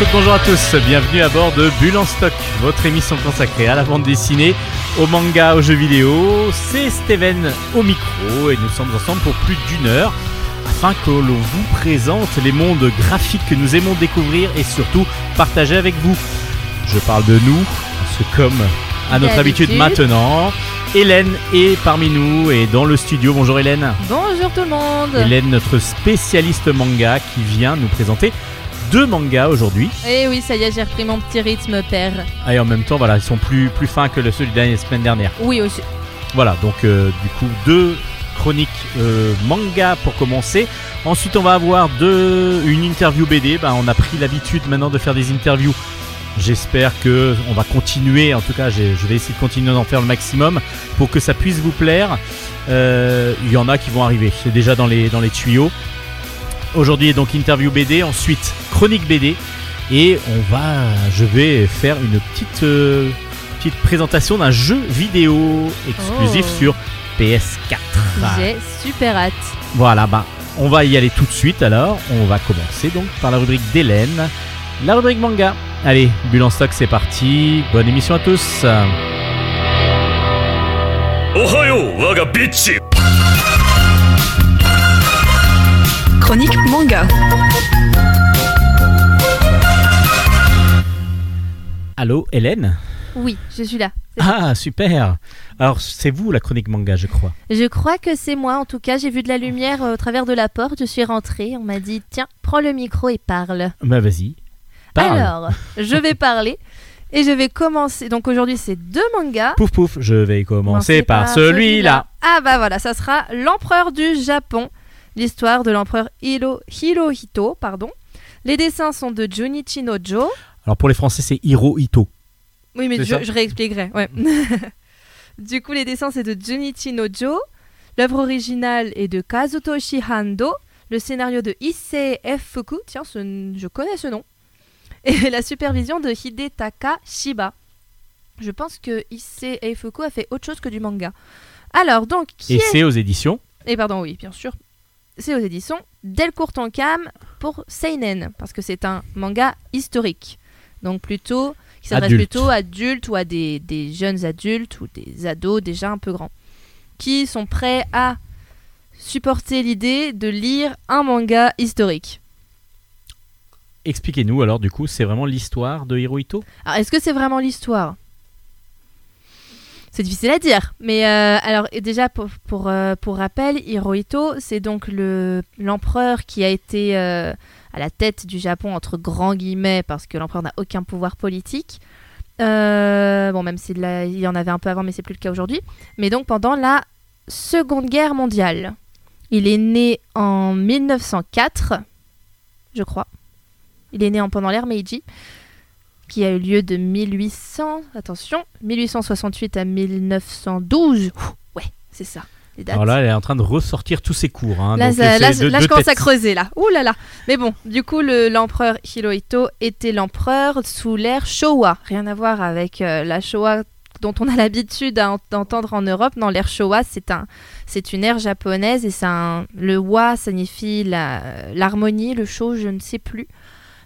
Bonjour à toutes, bonjour à tous, bienvenue à bord de Bulle en stock, votre émission consacrée à la bande dessinée, au manga, aux jeux vidéo. C'est Steven au micro et nous sommes ensemble pour plus d'une heure afin que l'on vous présente les mondes graphiques que nous aimons découvrir et surtout partager avec vous. Je parle de nous, parce que comme à notre habitude maintenant, Hélène est parmi nous et dans le studio. Bonjour Hélène. Bonjour tout le monde. Hélène, notre spécialiste manga qui vient nous présenter deux mangas aujourd'hui. Et eh oui, ça y est, j'ai repris mon petit rythme père. Ah, et en même temps, voilà, ils sont plus, plus fins que ceux de la semaine dernière. Oui, aussi. Voilà, donc euh, du coup, deux chroniques euh, manga pour commencer. Ensuite, on va avoir deux, une interview BD. Ben, on a pris l'habitude maintenant de faire des interviews. J'espère que on va continuer. En tout cas, je vais essayer de continuer d'en faire le maximum pour que ça puisse vous plaire. Euh, il y en a qui vont arriver. C'est déjà dans les, dans les tuyaux. Aujourd'hui, donc interview BD, ensuite chronique BD. Et on va, je vais faire une petite, euh, petite présentation d'un jeu vidéo exclusif Oh. sur PS4. J'ai super hâte. Voilà, bah, on va y aller tout de suite alors. On va commencer donc par la rubrique d'Hélène, la rubrique manga. Allez, bulle en stock, c'est parti. Bonne émission à tous. Chronique manga. Allô, Hélène Oui, je suis là. Ah, super Alors, c'est vous la chronique manga, je crois. Je crois que c'est moi, en tout cas, j'ai vu de la lumière euh, au travers de la porte, je suis rentrée, on m'a dit, tiens, prends le micro et parle. Bah, vas-y. Parle. Alors, je vais parler et je vais commencer. Donc aujourd'hui, c'est deux mangas. Pouf pouf, je vais commencer Commencer par, par celui-là. Ah bah voilà, ça sera l'empereur du Japon, l'histoire de l'empereur Hiro- Hirohito, pardon. Les dessins sont de Junichi Nojo. Alors, pour les Français, c'est Hiro Ito. Oui, mais je, réexpliquerai. Ouais. du coup, les dessins, c'est de Junichi Nojo. L'œuvre originale est de Kazutoshi Hando. Le scénario de Issei Fuku. Tiens, ce- je connais ce nom. Et la supervision de Hidetaka Shiba. Je pense que Issei Fuku a fait autre chose que du manga. Alors, donc, qui Et est... aux éditions. Et pardon, oui, bien sûr. C'est aux éditions Delcourt Tonkam pour Seinen, parce que c'est un manga historique. Donc plutôt, qui s'adresse plutôt à adultes ou à des, des jeunes adultes ou des ados déjà un peu grands, qui sont prêts à supporter l'idée de lire un manga historique. Expliquez-nous alors, du coup, c'est vraiment l'histoire de Hiro Ito Alors, est-ce que c'est vraiment l'histoire? C'est difficile à dire. Mais euh, alors, déjà, pour, euh, pour rappel, Hirohito, c'est donc le- l'empereur qui a été euh, à la tête du Japon, entre grands guillemets, parce que l'empereur n'a aucun pouvoir politique. Bon, même s'il il y en avait un peu avant, mais c'est plus le cas aujourd'hui. Mais donc, pendant la Seconde Guerre mondiale. Il est né en 1904, je crois. Il est né en, pendant l'ère Meiji qui a eu lieu de 1800, attention, 1868 à 1912. Ouh, ouais, c'est ça, les dates. Alors là, elle est en train de ressortir tous ses cours. hein, Là, donc, ça- c'est là, de- là, je commence à creuser là. Ouh là là. Mais bon, du coup, le- l'empereur Hirohito était l'empereur sous l'ère Showa. Rien à voir avec euh, la Showa dont on a l'habitude d'entendre en Europe. Non, l'ère Showa, c'est un, c'est une ère japonaise et c'est le wa signifie la- l'harmonie, le sho, je ne sais plus.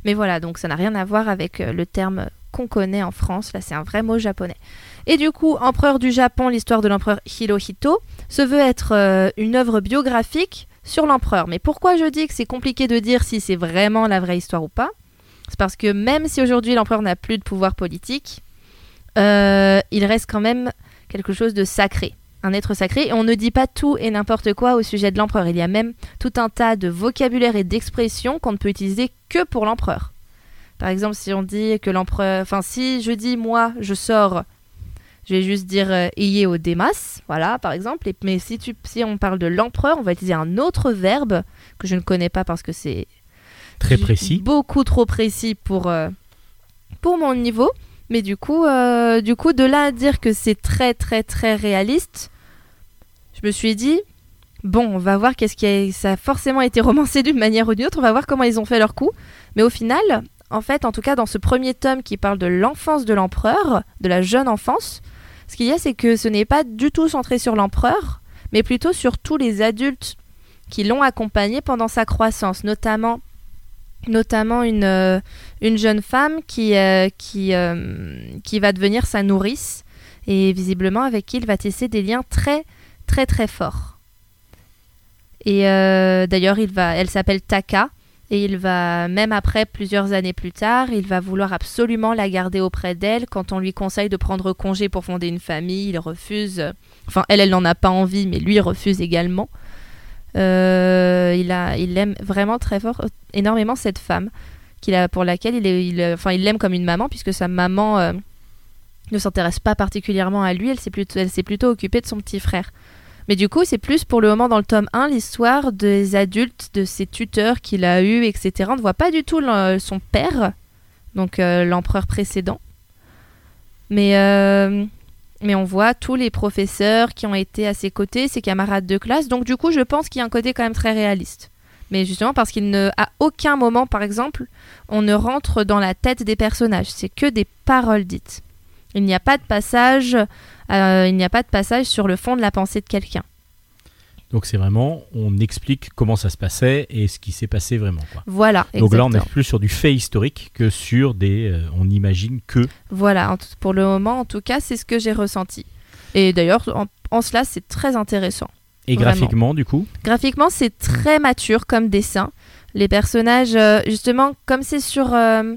Mais voilà, donc ça n'a rien à voir avec euh, le terme qu'on connaît en France. Là, c'est un vrai mot japonais. Et du coup, empereur du Japon, l'histoire de l'empereur Hirohito se veut être euh, une œuvre biographique sur l'empereur. Mais pourquoi je dis que c'est compliqué de dire si c'est vraiment la vraie histoire ou pas? C'est parce que même si aujourd'hui l'empereur n'a plus de pouvoir politique, euh, il reste quand même quelque chose de sacré, un être sacré. Et on ne dit pas tout et n'importe quoi au sujet de l'empereur. Il y a même tout un tas de vocabulaire et d'expressions qu'on ne peut utiliser que pour l'empereur. Par exemple, si on dit que l'empereur... Enfin, si je dis moi, je sors je vais juste dire euh, Iye o demas, voilà, par exemple. Et, mais si, tu, si on parle de l'empereur, on va utiliser un autre verbe que je ne connais pas parce que c'est Très précis. beaucoup trop précis pour, euh, pour mon niveau. Mais du coup, euh, du coup, de là à dire que c'est très, très, très réaliste, je me suis dit, bon, on va voir qu'est-ce qui a... Ça a forcément été romancé d'une manière ou d'une autre, on va voir comment ils ont fait leur coup. Mais au final, en fait, en tout cas, dans ce premier tome qui parle de l'enfance de l'empereur, de la jeune enfance, ce qu'il y a, c'est que ce n'est pas du tout centré sur l'empereur, mais plutôt sur tous les adultes qui l'ont accompagné pendant sa croissance, notamment notamment une, euh, une jeune femme qui, euh, euh, qui va devenir sa nourrice et visiblement avec qui il va tisser des liens très très très forts. Et euh, d'ailleurs, il va, elle s'appelle Taka et il va, même après plusieurs années plus tard, il va vouloir absolument la garder auprès d'elle. Quand on lui conseille de prendre congé pour fonder une famille, il refuse. Enfin, elle, elle n'en a pas envie, mais lui refuse également. Euh, il, a, il aime vraiment très fort, énormément cette femme, qu'il a, pour laquelle il, est, enfin, il l'aime comme une maman, puisque sa maman euh, ne s'intéresse pas particulièrement à lui, elle s'est plutôt, elle s'est plutôt occupée de son petit frère. Mais du coup, c'est plus pour le moment dans le tome 1 l'histoire des adultes, de ses tuteurs qu'il a eu, etc. On ne voit pas du tout son père, donc euh, l'empereur précédent. Mais, euh, mais on voit tous les professeurs qui ont été à ses côtés, ses camarades de classe. Donc du coup, je pense qu'il y a un côté quand même très réaliste. Mais justement parce qu'il ne, aucun moment, par exemple, on ne rentre dans la tête des personnages. C'est que des paroles dites. Il n'y a pas de passage, euh, il n'y a pas de passage sur le fond de la pensée de quelqu'un. Donc c'est vraiment, on explique comment ça se passait et ce qui s'est passé vraiment. Quoi. Voilà. Donc là, on est plus sur du fait historique que sur des. euh, on imagine que. Voilà, pour le moment, en tout cas, c'est ce que j'ai ressenti. Et d'ailleurs, en, en cela, c'est très intéressant. Et Vraiment. graphiquement, du coup? Graphiquement, c'est très mature comme dessin. Les personnages, euh, justement, comme c'est sur, euh,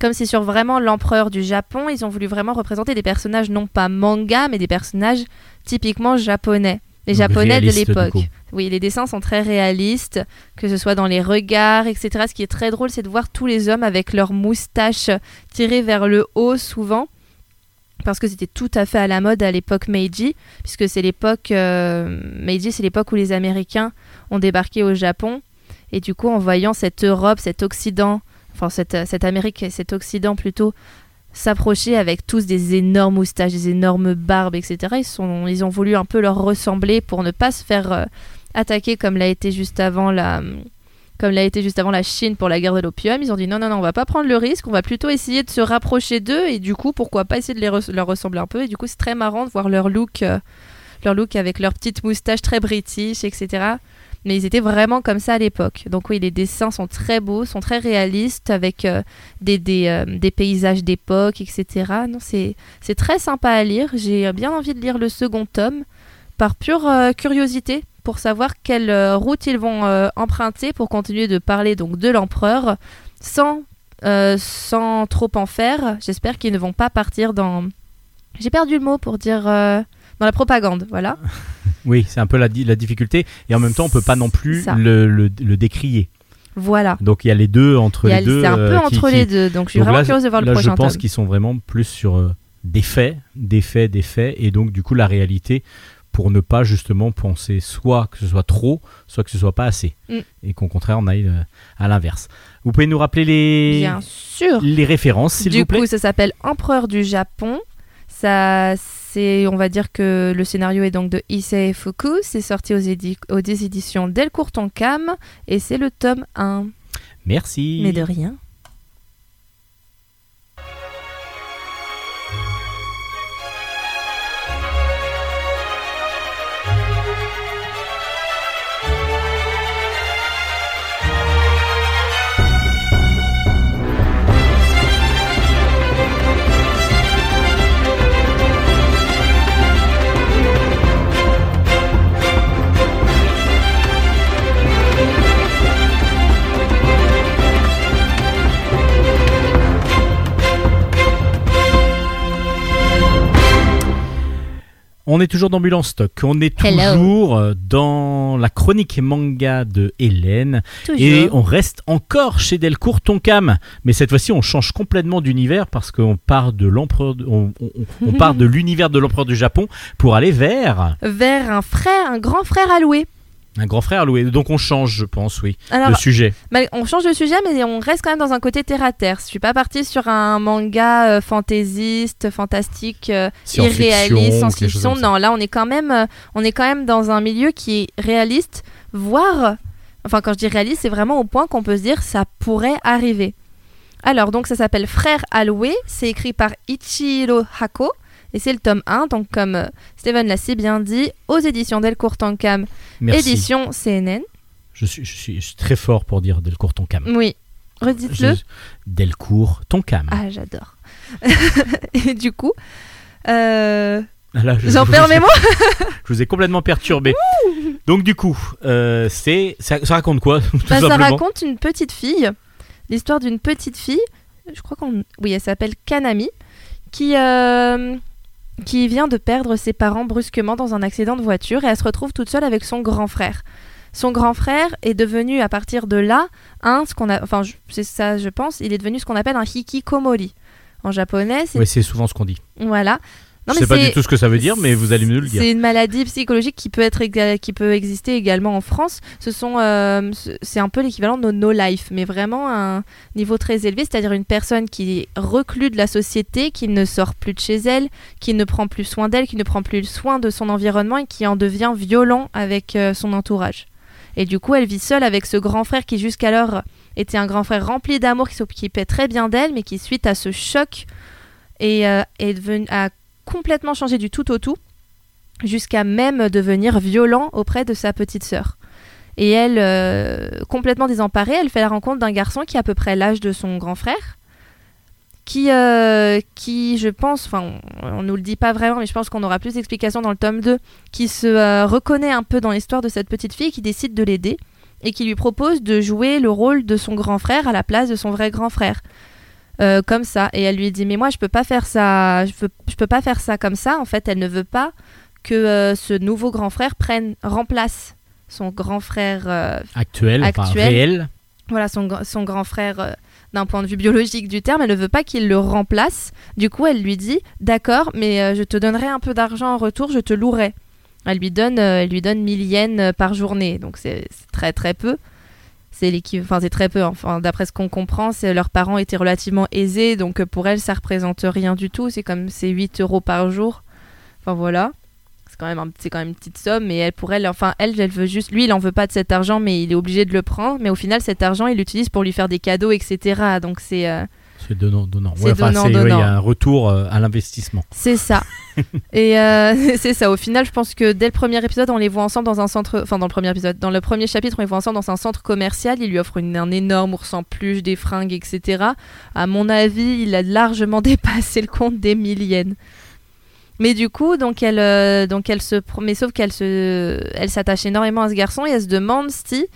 comme c'est sur vraiment l'empereur du Japon, ils ont voulu vraiment représenter des personnages non pas manga, mais des personnages typiquement japonais. Les Donc japonais de l'époque. Oui, les dessins sont très réalistes, que ce soit dans les regards, etc. Ce qui est très drôle, c'est de voir tous les hommes avec leurs moustaches tirées vers le haut souvent. Parce que c'était tout à fait à la mode à l'époque Meiji, puisque c'est l'époque. euh, Meiji, c'est l'époque où les Américains ont débarqué au Japon. Et du coup, en voyant cette Europe, cet Occident, enfin cette, cette Amérique et cet Occident plutôt, s'approcher avec tous des énormes moustaches, des énormes barbes, etc., ils, ont voulu un peu leur ressembler pour ne pas se faire euh, attaquer comme l'a été juste avant la. Comme l'a été juste avant la Chine pour la guerre de l'opium, ils ont dit non, non, non, on va pas prendre le risque, on va plutôt essayer de se rapprocher d'eux et du coup, pourquoi pas essayer de leur ressembler un peu. Et du coup, c'est très marrant de voir leur look, euh, leur look avec leurs petites moustaches très british, etc. Mais ils étaient vraiment comme ça à l'époque. Donc oui, les dessins sont très beaux, sont très réalistes, avec euh, euh, des paysages d'époque, etc. Non, c'est très sympa à lire. J'ai bien envie de lire le second tome par pure euh, curiosité pour savoir quelle euh, route ils vont euh, emprunter pour continuer de parler donc de l'empereur sans, euh, sans trop en faire. J'espère qu'ils ne vont pas partir dans... J'ai perdu le mot pour dire... dans la propagande, voilà. Oui, c'est un peu la, la difficulté. Et en même temps, on peut pas non plus le, le, le décrier. Voilà. Donc il y a les deux entre les deux. C'est un peu euh, qui- entre qui- les deux, donc je suis Donc vraiment là, curieuse de voir le prochain je pense qu'ils sont vraiment plus sur euh, des faits, des faits, des faits, et donc du coup la réalité pour ne pas justement penser soit que ce soit trop, soit que ce soit pas assez, Mm. et qu'au contraire on aille euh, à l'inverse. Vous pouvez nous rappeler les Bien sûr. les références, s'il Du vous plaît? coup, ça s'appelle Empereur du Japon. Ça, c'est, on va dire que le scénario est donc de Issei Fuku. C'est sorti aux, édi- aux éditions Delcourt Tonkam et c'est le tome 1. Merci. Mais de rien. On est toujours dans Ambulance Stock, on est toujours euh, dans la chronique manga de Hélène. Et on reste encore chez Delcourt Tonkam, mais cette fois-ci on change complètement d'univers parce qu'on part de l'empereur, on- on part de l'univers de l'empereur du Japon pour aller vers Vers un frère, un grand frère alloué. Un grand frère Louis. Donc on change, je pense, oui, Alors, le sujet. on change de sujet, mais on reste quand même dans un côté terre à terre. Je suis pas partie sur un manga euh, fantaisiste, fantastique, euh, irréaliste, science-fiction. Non, là, on est quand même, euh, on est quand même dans un milieu qui est réaliste, voire, enfin, quand je dis réaliste, c'est vraiment au point qu'on peut se dire ça pourrait arriver. Alors, donc, ça s'appelle Frère Alloué. C'est écrit par Ichiro Hako. Et c'est le tome 1, donc comme euh, Steven l'a si bien dit, aux éditions Delcourt Merci. édition CNN. Je suis, je, suis, je suis très fort pour dire Delcourt Tonkam. Oui. Redites-le. Delcourt, Tonkam. Ah, j'adore. et du coup, euh, Ah Là, je- j'en je- perds mes mots. Je vous ai complètement perturbé. Donc du coup, euh, c'est ça, ça raconte quoi tout Bah, ça raconte une petite fille, l'histoire d'une petite fille, je crois qu'on... Oui, elle s'appelle Kanami, qui, euh, qui vient de perdre ses parents brusquement dans un accident de voiture et elle se retrouve toute seule avec son grand frère. Son grand frère est devenu à partir de là un, ce qu'on a, enfin c'est ça je pense, il est devenu ce qu'on appelle un hikikomori. En japonais, c'est Oui, c'est souvent ce qu'on dit. voilà. Non, je sais pas du tout ce que ça veut dire, mais vous allez mieux le dire. c'est une maladie psychologique qui peut être qui peut exister également en France. Ce sont euh, ce- c'est un peu l'équivalent de nos no life, mais vraiment à un niveau très élevé, c'est-à-dire une personne qui est reclue de la société, qui ne sort plus de chez elle, qui ne prend plus soin d'elle, qui ne prend plus soin de son environnement et qui en devient violent avec euh, son entourage. Et du coup, elle vit seule avec ce grand frère qui jusqu'alors était un grand frère rempli d'amour, qui s'occupait très bien d'elle, mais qui suite à ce choc est, euh, est devenu, a complètement changé du tout au tout, jusqu'à même devenir violent auprès de sa petite sœur. Et elle, euh, complètement désemparée, elle fait la rencontre d'un garçon qui a à peu près l'âge de son grand frère, qui, euh, qui je pense, enfin, on, on nous le dit pas vraiment, mais je pense qu'on aura plus d'explications dans le tome 2, qui se euh, reconnaît un peu dans l'histoire de cette petite fille, qui décide de l'aider, et qui lui propose de jouer le rôle de son grand frère à la place de son vrai grand frère. Euh, comme ça. Et elle lui dit mais moi je peux pas faire ça je peux, je peux pas faire ça comme ça. En fait elle ne veut pas que euh, ce nouveau grand frère prenne remplace son grand frère euh, Actuel, enfin Actuel. réel. voilà son, son grand frère d'un point de vue biologique du terme. Elle ne veut pas qu'il le remplace. Du coup elle lui dit d'accord mais je te donnerai un peu d'argent en retour je te louerai. Elle lui donne elle lui donne 1000 yens par journée. Donc c'est très très peu c'est enfin c'est très peu enfin d'après ce qu'on comprend leurs parents étaient relativement aisés donc euh, pour elle ça représente rien du tout. C'est comme c'est 8 euros par jour. Enfin voilà. C'est quand même un- c'est quand même une petite somme mais elle pour elle enfin elle elle veut juste lui il en veut pas de cet argent mais il est obligé de le prendre. Mais au final cet argent il l'utilise pour lui faire des cadeaux etc donc c'est euh, C'est donnant, donnant. Ouais, enfin, donnant, c'est- ouais, Il y donnant. a un retour euh, à l'investissement. C'est ça. et euh, c'est ça. Au final, je pense que dès le premier épisode, on les voit ensemble dans un centre. Enfin, dans le premier épisode, dans le premier chapitre, on les voit ensemble dans un centre commercial. Il lui offre une- un énorme ours en peluche, des fringues, etc. À mon avis, il a largement dépassé le compte des milliennes. Mais du coup, donc elle, euh, donc elle se, mais sauf qu'elle se, elle s'attache énormément à ce garçon et elle se demande si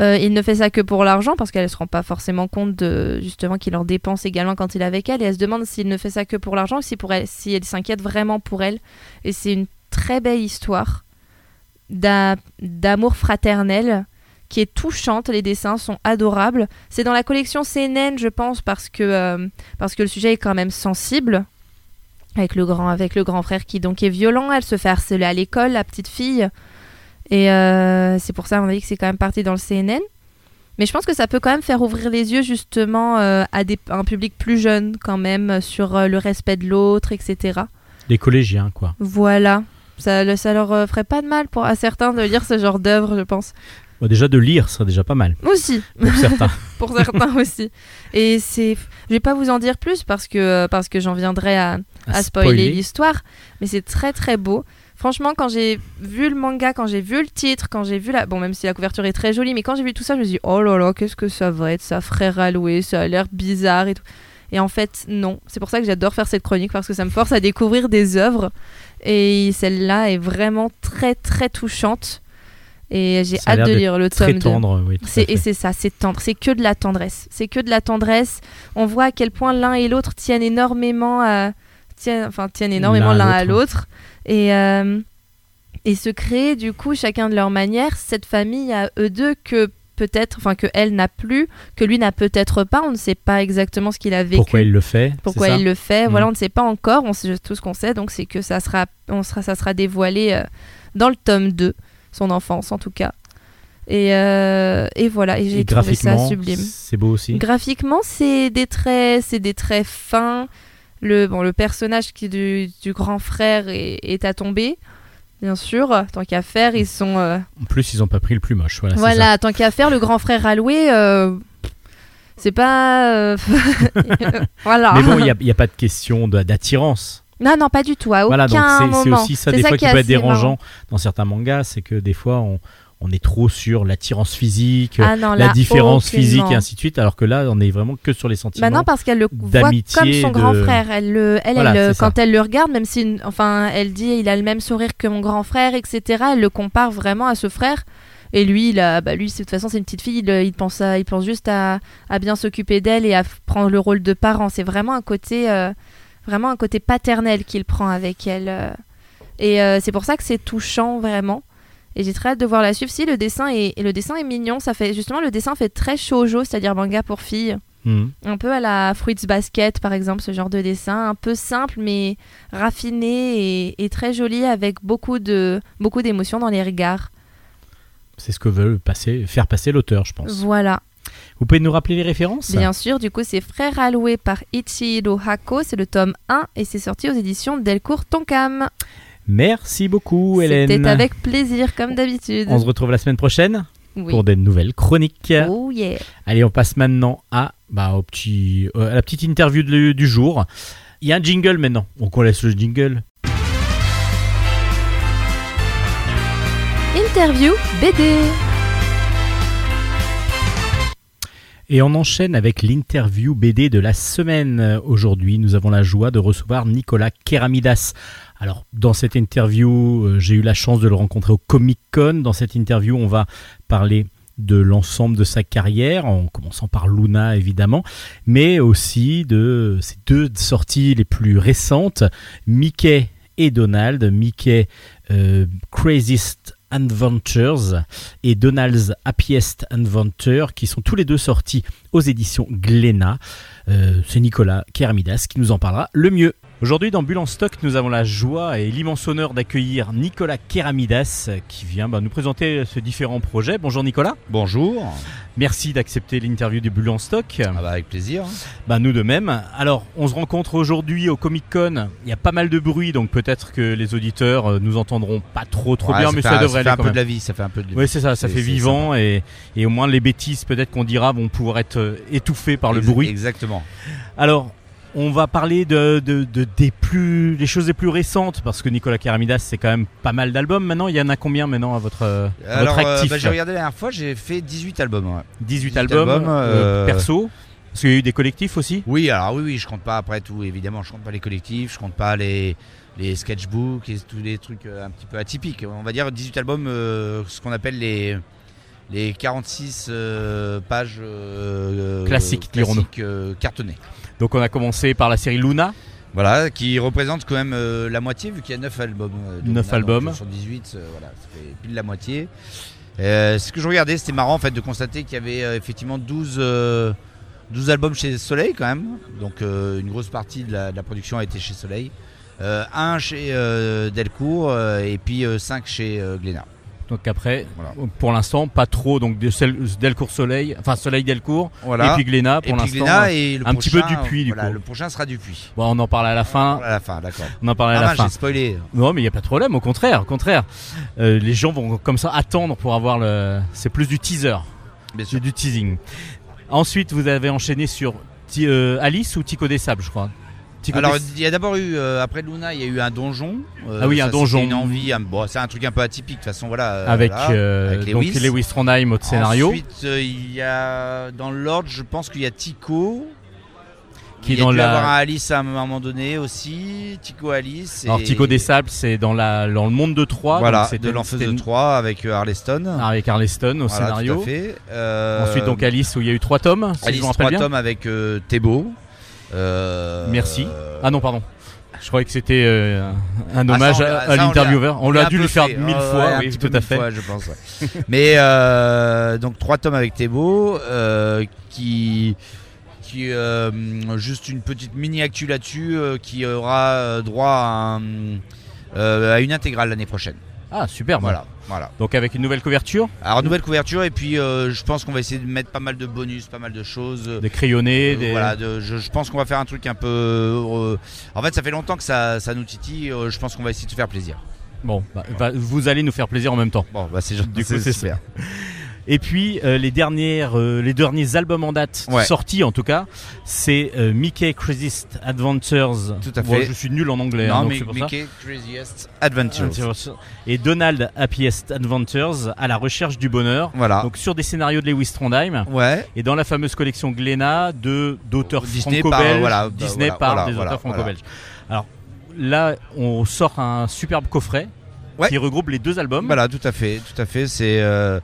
euh, il ne fait ça que pour l'argent parce qu'elle se rend pas forcément compte de justement qu'il en dépense également quand il est avec elle et elle se demande s'il ne fait ça que pour l'argent ou si pour elle, si elle s'inquiète vraiment pour elle. Et c'est une très belle histoire d'a- d'amour fraternel qui est touchante. Les dessins sont adorables. C'est dans la collection CNN, je pense, parce que euh, parce que le sujet est quand même sensible. Avec le grand, avec le grand frère qui donc est violent, elle se fait harceler à l'école, la petite fille. Et euh, c'est pour ça, on a dit que c'est quand même parti dans le CNN. Mais je pense que ça peut quand même faire ouvrir les yeux justement euh, à, des, à un public plus jeune quand même sur euh, le respect de l'autre, etc. Des collégiens, quoi. Voilà. Ça, ça leur ferait pas de mal pour, à certains de lire ce genre d'œuvre, je pense. Bon, déjà de lire serait déjà pas mal Aussi, pour certains. pour certains aussi. Et c'est, je vais pas vous en dire plus parce que parce que j'en viendrai à, à spoiler l'histoire, mais c'est très très beau. Franchement, quand j'ai vu le manga, quand j'ai vu le titre, quand j'ai vu la... Bon, même si la couverture est très jolie, mais quand j'ai vu tout ça, je me suis dit, oh là là, qu'est-ce que ça va être, ça frère alloué, ça a l'air bizarre et tout. Et en fait, non. C'est pour ça que j'adore faire cette chronique, parce que ça me force à découvrir des œuvres. Et celle-là est vraiment très très touchante. Et j'ai hâte de lire le Très tome 2. tendre, oui. C'est, et c'est ça, c'est tendre, c'est que de la tendresse. C'est que de la tendresse. On voit à quel point l'un et l'autre tiennent énormément à, tiennent, enfin, tiennent énormément L'un à à l'autre. Et, euh, et se créer, du coup, chacun de leur manière, cette famille à eux deux que peut-être, enfin, que elle n'a plus, que lui n'a peut-être pas. On ne sait pas exactement ce qu'il a vécu. Pourquoi il le fait Pourquoi il le fait Mhm. Voilà, on ne sait pas encore. On sait, tout ce qu'on sait, donc, c'est que ça sera, on sera, ça sera dévoilé euh, dans le tome 2, son enfance en tout cas. Et, euh, et voilà, et j'ai trouvé ça sublime. c'est beau aussi. Graphiquement, c'est des traits, c'est des traits fins. Le, bon, le personnage qui est du, du grand frère est, est à tomber, bien sûr. Tant qu'à faire, ils sont. euh, En plus, ils ont pas pris le plus moche. Voilà. ça. voilà, tant qu'à faire, le grand frère alloué, euh, c'est pas. euh, voilà. Mais bon, il n'y a, pas de question d'attirance. Non, non, pas du tout. À Voilà, aucun donc c'est- aussi ça des fois qui peut être marrant. dérangeant dans certains mangas, c'est que des fois on, on est trop sur l'attirance physique, Ah non, la différence physique et ainsi de suite, alors que là, on est vraiment que sur les sentiments. Bah non, parce qu'elle le voit comme son grand frère. Elle, le, elle, Voilà, elle, c'est ça. quand elle le regarde, même si, une- enfin, elle dit il a le même sourire que mon grand frère, etc. Elle le compare vraiment à ce frère. Et lui, il a, bah lui, de toute façon, c'est une petite fille. Il, il pense, à, il pense juste à, à bien s'occuper d'elle et à prendre le rôle de parent. C'est vraiment un côté, euh, vraiment un côté paternel qu'il prend avec elle. euh. Et euh, c'est pour ça que c'est touchant vraiment. Et j'ai très hâte de voir la suivre. Si le dessin est, et le dessin est mignon, ça fait justement le dessin fait très shoujo, c'est-à-dire manga pour filles. Mhm. Un peu à la Fruits Basket, par exemple, ce genre de dessin, un peu simple mais raffiné et, et très joli avec beaucoup de beaucoup d'émotions dans les regards. C'est ce que veut passer, faire passer l'auteur, je pense. Voilà. Vous pouvez nous rappeler les références? Bien sûr, du coup, c'est Frère alloué par Ichiro Hako, c'est le tome 1 et c'est sorti aux éditions Delcourt Tonkam. Merci beaucoup, Hélène. C'était avec plaisir, comme d'habitude. On se retrouve la semaine prochaine Oui. pour des nouvelles chroniques. Oh yeah. Allez, on passe maintenant à, bah, au petit, euh, à la petite interview du, du jour. Il y a un jingle maintenant, donc on laisse le jingle. Interview BD. Et on enchaîne avec l'interview BD de la semaine. Aujourd'hui, nous avons la joie de recevoir Nicolas Keramidas. Alors, dans cette interview, euh, j'ai eu la chance de le rencontrer au Comic Con. Dans cette interview, on va parler de l'ensemble de sa carrière, en commençant par Luna évidemment, mais aussi de ses deux sorties les plus récentes, Mickey et Donald, Mickey euh, Craziest Adventures et Donald's Happiest Adventure, qui sont tous les deux sortis aux éditions Glénat. Euh, C'est Nicolas Keramidas qui nous en parlera le mieux. Aujourd'hui, dans Bulle en stock, nous avons la joie et l'immense honneur d'accueillir Nicolas Keramidas qui vient bah, nous présenter ces différents projets. Bonjour Nicolas, Bonjour. merci d'accepter l'interview des Bulles en stock. Ah bah avec plaisir. Bah nous de même. Alors, on se rencontre aujourd'hui au Comic Con. Il y a pas mal de bruit, donc peut-être que les auditeurs euh, nous entendront pas trop trop Ouais, bien, mais fait ça un- devrait fait aller un quand peu même. de la vie, ça fait un peu de la vie. Oui, c'est ça, ça fait vivant et, et au moins les bêtises peut-être qu'on dira vont pouvoir être euh, étouffées par le bruit. Exactement. Alors, on va parler de, de- de- des plus, les choses les plus récentes parce que Nicolas Keramidas c'est quand même pas mal d'albums maintenant. Il y en a combien maintenant à votre, euh, à Alors, votre euh, actif bah, j'ai regardé la dernière fois, j'ai fait 18 albums. ouais. 18, 18 albums, albums, euh, perso. Parce qu'il y a eu des collectifs aussi. Oui, alors oui, oui, je compte pas après tout, évidemment, je compte pas les collectifs, je compte pas les, les sketchbooks et tous les trucs un petit peu atypiques. On va dire 18 albums, euh, ce qu'on appelle les, les 46 euh, pages euh, Classiques, dirons-nous. classiques, euh, cartonnées. Donc on a commencé par la série Luna. Voilà, qui représente quand même euh, la moitié, vu qu'il y a 9 albums. euh, de Neuf Luna, albums. donc, euh, sur 18, euh, voilà, ça fait pile la moitié. Euh, ce que je regardais, c'était marrant en fait de constater qu'il y avait euh, effectivement 12, euh, 12 albums chez Soleil quand même. Donc euh, une grosse partie de la, de la production a été chez Soleil. Euh, un chez euh, Delcourt euh, et puis 5 chez euh, Glénat. Donc après, Voilà. pour l'instant, pas trop. Donc Delcourt Soleil, enfin Soleil Delcourt, Voilà. et puis Glénat pour l'instant. Le un petit peu prochain, Dupuis, du voilà, coup. Le prochain sera Dupuis. Bon, on en parle à la fin. À la fin, d'accord. On en parle à Ah la fin. j'ai spoilé. Non, mais il n'y a pas de problème, au contraire, au contraire. Euh, les gens vont comme ça attendre pour avoir le. C'est plus du teaser, Bien c'est sûr. du teasing. Ensuite, vous avez enchaîné sur euh, Alice ou Tico des Sables, je crois. Alors il y a d'abord eu euh, après Luna il y a eu un donjon. Euh, Ah oui, un ça, donjon. Une envie, un- bon, c'est un truc un peu atypique de toute façon voilà. euh, avec, voilà, euh, avec donc Lewis. Lewis Trondheim au scénario, Ensuite il y a dans l'ordre je pense qu'il y a Tico. Qui il y a dû la- avoir un Alice à un moment donné aussi, Tico Alice. Alors et- Tico des Sables, c'est dans, la, dans le monde de Troyes. Voilà, de c'était de 3 avec Arleston. Avec Arleston au Voilà, scénario. Tout à fait. Euh, Ensuite, donc Alice, où il y a eu trois tomes, si Alice je me rappelle 3 bien. tomes avec euh, Thébault. Euh, Merci. Ah non, pardon. Je croyais que c'était euh, un Ah, hommage ça, on à, à l'intervieweur. On l'a dû le faire fait. mille fois, ouais, oui, tout à fait. fois, je pense. ouais. Mais euh, donc trois tomes avec Thébault, euh, qui qui juste une petite mini actu là-dessus, qui aura droit à, un, à une intégrale l'année prochaine. Ah, super. Voilà, voilà. Donc avec une nouvelle couverture, Alors nouvelle couverture et puis euh, je pense qu'on va essayer de mettre pas mal de bonus, pas mal de choses. des crayonnés, Euh, des... Voilà, de- je, je pense qu'on va faire un truc un peu. euh, en fait, ça fait longtemps que ça, ça nous titille. je pense qu'on va essayer de faire plaisir. Bon, bah, vous allez nous faire plaisir en même temps. Bon, bah c'est Du coup, c'est super. Et puis euh, les dernières, euh, les derniers albums en date Ouais. sortis en tout cas, c'est euh, Mickey Craziest Adventures. Tout à fait. je suis nul en anglais, hein, Non, donc mais ça. Mickey Craziest Adventures. Et Donald Happiest Adventures à la recherche du bonheur. Voilà. Donc sur des scénarios de Lewis Trondheim ouais. et dans la fameuse collection Glénat de d'auteurs Disney franco-belges, par- voilà, bah, Disney voilà, par des auteurs franco-belges. Alors là, on sort un superbe coffret Ouais. qui regroupe les deux albums. Voilà, tout à fait, tout à fait. C'est euh,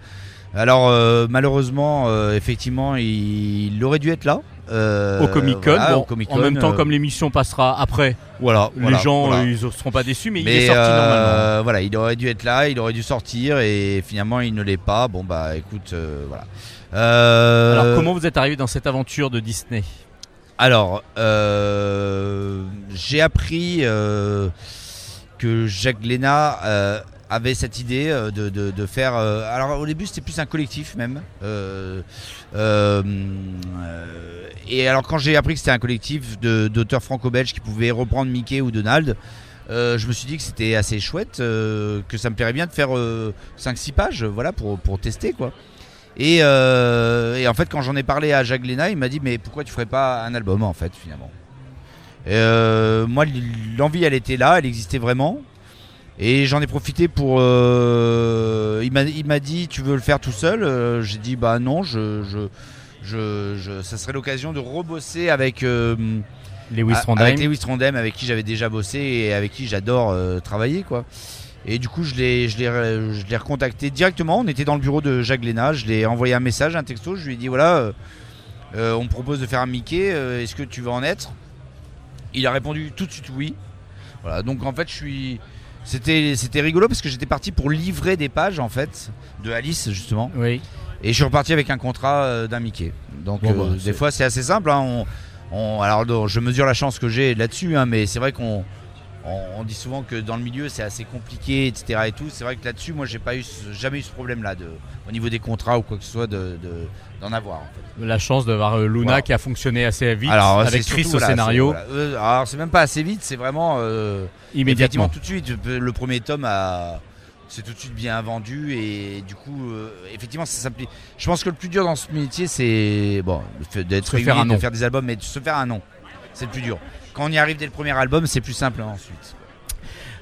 alors euh, malheureusement, euh, effectivement, il, il aurait dû être là euh, au Comic Con. voilà, Bon, en même temps, comme l'émission passera après, voilà, les voilà, gens voilà. ils ne seront pas déçus, mais, il est sorti normalement. voilà, il aurait dû être là, il aurait dû sortir et finalement il ne l'est pas. Bon bah écoute, voilà. Alors comment vous êtes arrivé dans cette aventure de Disney? Alors, j'ai appris que Jacques Léna avait cette idée euh, de, de- faire. euh, alors au début c'était plus un collectif même. Euh, et alors quand j'ai appris que c'était un collectif d'auteurs franco-belges qui pouvaient reprendre Mickey ou Donald. je me suis dit que c'était assez chouette, que ça me plairait bien de faire 5-6 pages, voilà, pour, pour tester quoi. Et, en fait, quand j'en ai parlé à Jacques Léna, il m'a dit Mais pourquoi tu ferais pas un album en fait, finalement? Moi, l'envie, elle était là, elle existait vraiment. Et j'en ai profité pour. euh, il m'a- il m'a dit Tu veux le faire tout seul? Euh, J'ai dit Bah non, je, je, je, je- ça serait l'occasion de rebosser avec. euh, Lewis Trondheim. Avec Lewis Trondheim, avec qui j'avais déjà bossé et avec qui j'adore euh, travailler, quoi. Et du coup, je l'ai, je l'ai, re- je l'ai recontacté directement. On était dans le bureau de Jacques Léna. Je l'ai envoyé un message, un texto. Je lui ai dit voilà, euh, on me propose de faire un Mickey. est-ce que tu veux en être? Il a répondu tout de suite oui. Voilà. Donc en fait, je suis. C'était, c'était rigolo parce que j'étais parti pour livrer des pages en fait de Alice justement. Oui. Et je suis reparti avec un contrat euh, d'un Mickey. Donc Bon, euh, bah, des c'est- fois c'est assez simple. hein. On, on- alors je mesure la chance que j'ai là-dessus, hein, mais c'est vrai qu'on on, on dit souvent que dans le milieu c'est assez compliqué, etc. Et tout. C'est vrai que là-dessus, moi j'ai pas eu jamais eu ce problème-là de, au niveau des contrats ou quoi que ce soit de, de- d'en avoir. En fait. La chance d'avoir euh, Luna Voilà. qui a fonctionné assez vite alors avec Chris surtout, au voilà, scénario voilà. Euh, alors c'est même pas assez vite, c'est vraiment euh, immédiatement. Tout de suite. Le premier tome a c'est tout de suite bien vendu et du coup, euh, effectivement, ça s'applique. Je pense que le plus dur dans ce métier, c'est bon, le fait d'être réuni, faire un de nom. faire des albums, mais de se faire un nom, c'est le plus dur. Quand on y arrive dès le premier album, c'est plus simple ensuite.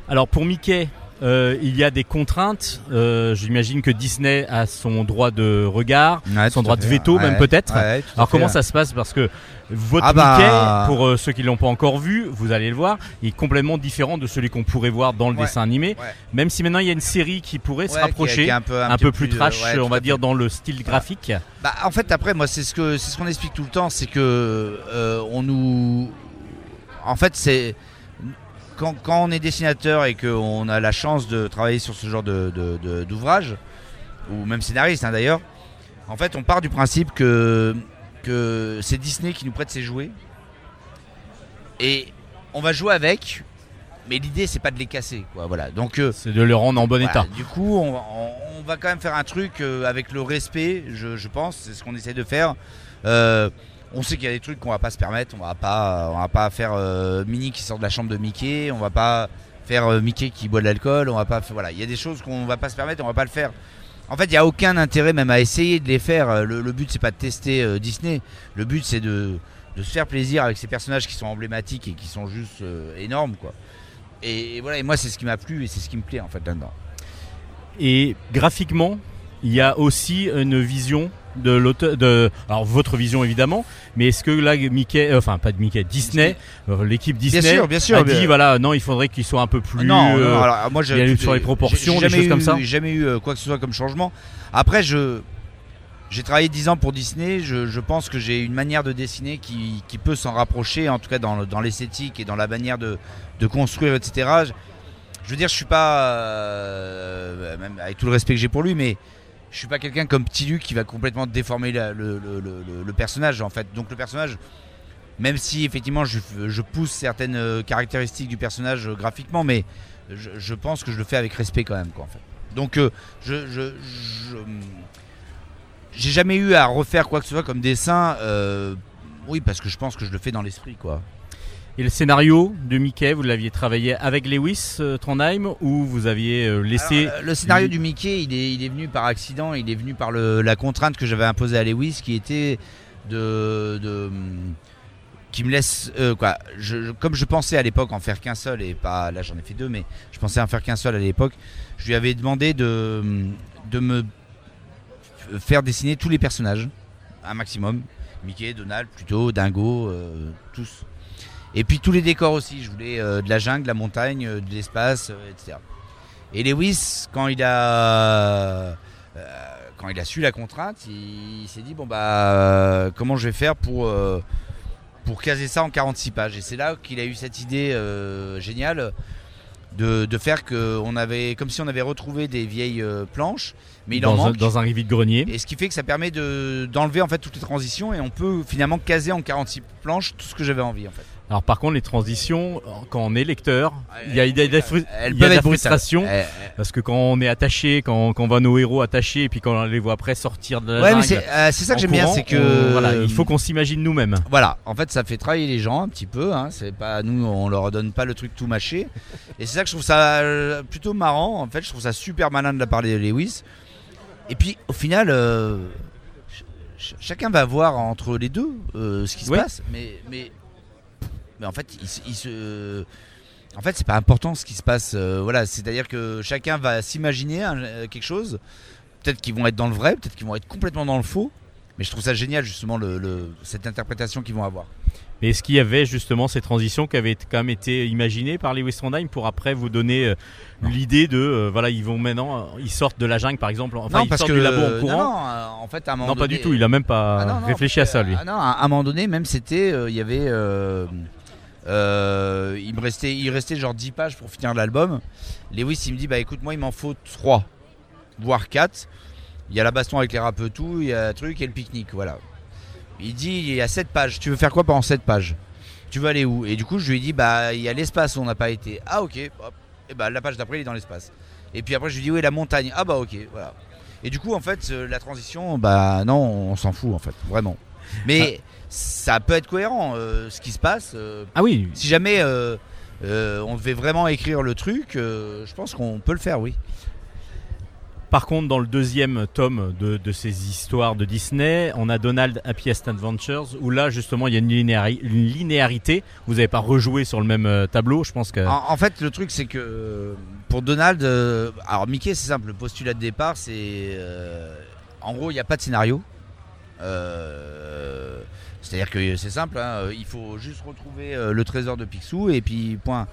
Alors pour Mickey, euh, il y a des contraintes. Euh, J'imagine que Disney a son droit de regard, Ouais, son droit de veto même peut-être. ouais, Alors comment ça se passe Parce que votre Ah bah- Mickey, pour euh, ceux qui l'ont pas encore vu, vous allez le voir, il est complètement différent de celui qu'on pourrait voir dans le dessin animé. Même si maintenant il y a une série qui pourrait se Ouais, qui est- rapprocher, qui est un peu, un, petit peu plus trash, on va dire dans le style graphique. Bah, en fait, après, moi, c'est ce que c'est ce qu'on explique tout le temps, c'est que on nous, en fait, c'est quand, quand on est dessinateur et qu'on a la chance de travailler sur ce genre de de- de- d'ouvrage ou même scénariste hein, d'ailleurs, en fait, on part du principe que que c'est Disney qui nous prête ses jouets et on va jouer avec, mais l'idée c'est pas de les casser, quoi. Voilà. Donc euh, C'est de le rendre en bon voilà, état. Du coup, on, on- on va quand même faire un truc euh, avec le respect, je, je pense, c'est ce qu'on essaie de faire. Euh, on sait qu'il y a des trucs qu'on va pas se permettre, on va pas, on va pas faire euh, Minnie qui sort de la chambre de Mickey, on va pas faire euh, Mickey qui boit de l'alcool, on va pas, voilà, il y a des choses qu'on va pas se permettre, on va pas le faire. En fait, il y a aucun intérêt même à essayer de les faire. Euh, Le, le but c'est pas de tester euh, Disney, le but c'est de, de se faire plaisir avec ces personnages qui sont emblématiques et qui sont juste énormes, quoi. Et, et voilà, et moi c'est ce qui m'a plu et c'est ce qui me plaît en fait là-dedans. Et graphiquement, il y a aussi une vision de l'auteur, de alors votre vision évidemment, mais est-ce que là Mickey, euh, enfin pas de Mickey, Disney, euh, l'équipe Disney sûr, bien sûr, a bien- dit voilà non il faudrait qu'il soit un peu plus non, non, euh, alors, moi j'ai sur les proportions, des jamais choses comme ça jamais eu quoi que ce soit comme changement. Après, je j'ai travaillé 10 ans pour Disney. Je, je pense que j'ai une manière de dessiner qui, qui peut s'en rapprocher, en tout cas dans, dans l'esthétique et dans la manière de, de construire, etc. Je, je veux dire, je suis pas, euh, même avec tout le respect que j'ai pour lui, mais je suis pas quelqu'un comme Petit Luc qui va complètement déformer le, personnage en fait. Donc le personnage, même si effectivement je, pousse certaines euh, caractéristiques du personnage euh, graphiquement, mais je, pense que je le fais avec respect quand même. Donc euh, je, je, je- j'ai jamais eu à refaire quoi que ce soit comme dessin. oui, parce que je pense que je le fais dans l'esprit quoi. Et le scénario de Mickey, vous l'aviez travaillé avec Lewis euh, Trondheim ou vous aviez euh, laissé Alors, euh, le scénario du Mickey, il est, il est venu par accident, il est venu par le- la contrainte que j'avais imposée à Lewis, qui était de, de- qui me laisse euh, quoi. Je, comme je pensais à l'époque en faire qu'un seul et pas là j'en ai fait deux, mais je pensais en faire qu'un seul à l'époque. Je lui avais demandé de de me faire dessiner tous les personnages, un maximum. Mickey, Donald, plutôt, Dingo, tous. Et puis tous les décors aussi. Je voulais euh, de la jungle, de la montagne, euh, de l'espace, euh, etc. Et Lewis, quand il a quand il a su la contrainte, il, il s'est dit bon bah comment je vais faire pour pour caser ça en 46 pages? Et c'est là qu'il a eu cette idée géniale de, de faire que on avait comme si on avait retrouvé des vieilles planches, mais il en dans, un, manque. dans un vide-grenier. Et ce qui fait que ça permet de d'enlever en fait toutes les transitions et on peut finalement caser en 46 planches tout ce que j'avais envie en fait. Alors par contre, les transitions, quand on est lecteur, il y a, il y a des il y a peuvent de la être brutales. frustration. Eh, Parce que quand on est attaché, quand, quand on voit nos héros attachés, et puis quand on les voit après sortir de la Ouais, mais jungle c'est euh, c'est ça que j'aime bien, c'est que on- voilà, il faut qu'on s'imagine nous-mêmes. Voilà, en fait, ça fait travailler les gens un petit peu. Hein. C'est pas nous, on leur donne pas le truc tout mâché. Et c'est ça que je trouve ça euh, plutôt marrant. En fait, je trouve ça super malin de la part de Lewis. Et puis, au final, euh, ch- ch- chacun va voir entre les deux euh, ce qui se Ouais. passe. Mais, mais, mais en fait, il, il se, en fait, c'est pas important ce qui se passe. euh, voilà, c'est-à-dire que chacun va s'imaginer euh, quelque chose. Peut-être qu'ils vont être dans le vrai, peut-être qu'ils vont être complètement dans le faux. Mais je trouve ça génial justement le, le- cette interprétation qu'ils vont avoir. Mais est-ce qu'il y avait justement ces transitions qui avaient quand même été imaginées par Lewis Trondheim pour après vous donner euh, l'idée de euh, voilà ils vont maintenant ils sortent de la jungle par exemple enfin non, ils parce sortent que du labo en courant non, en fait à un moment non pas du tout il a même pas Ah réfléchi à ça lui Ah non, à un moment donné, même c'était, euh, il y avait, euh, euh, il me restait, il restait genre 10 pages pour finir l'album. Lewis, il me dit, bah écoute, moi, il m'en faut 3, voire 4. Il y a la baston avec les rappeux tout, il y a un truc et le pique-nique, voilà. Il dit, il y a 7 pages. Tu veux faire quoi pendant 7 pages? Tu veux aller où? Et du coup, je lui ai dit, bah il y a l'espace où on n'a pas été. Ah ok. Hop. Et bah la page d'après, il est dans l'espace. Et puis après, je lui dis, est la montagne Ah bah ok, voilà. Et du coup, en fait, euh, la transition, bah non, on s'en fout en fait, vraiment. Mais ça peut être cohérent, euh, ce qui se passe. euh, ah oui si jamais euh, on devait vraiment écrire le truc, je pense qu'on peut le faire, oui. Par contre, dans le deuxième tome de, de ces histoires de Disney, on a Donald Happiest Adventures, où là, justement, il y a une, linéari- une linéarité. Vous n'avez pas rejoué sur le même tableau, je pense que. En, en fait, le truc, c'est que pour Donald, euh, alors Mickey, c'est simple. Le postulat de départ, c'est. euh, en gros, il n'y a pas de scénario. Euh, C'est-à-dire que c'est simple, hein, il faut juste retrouver euh, le trésor de Picsou et puis point.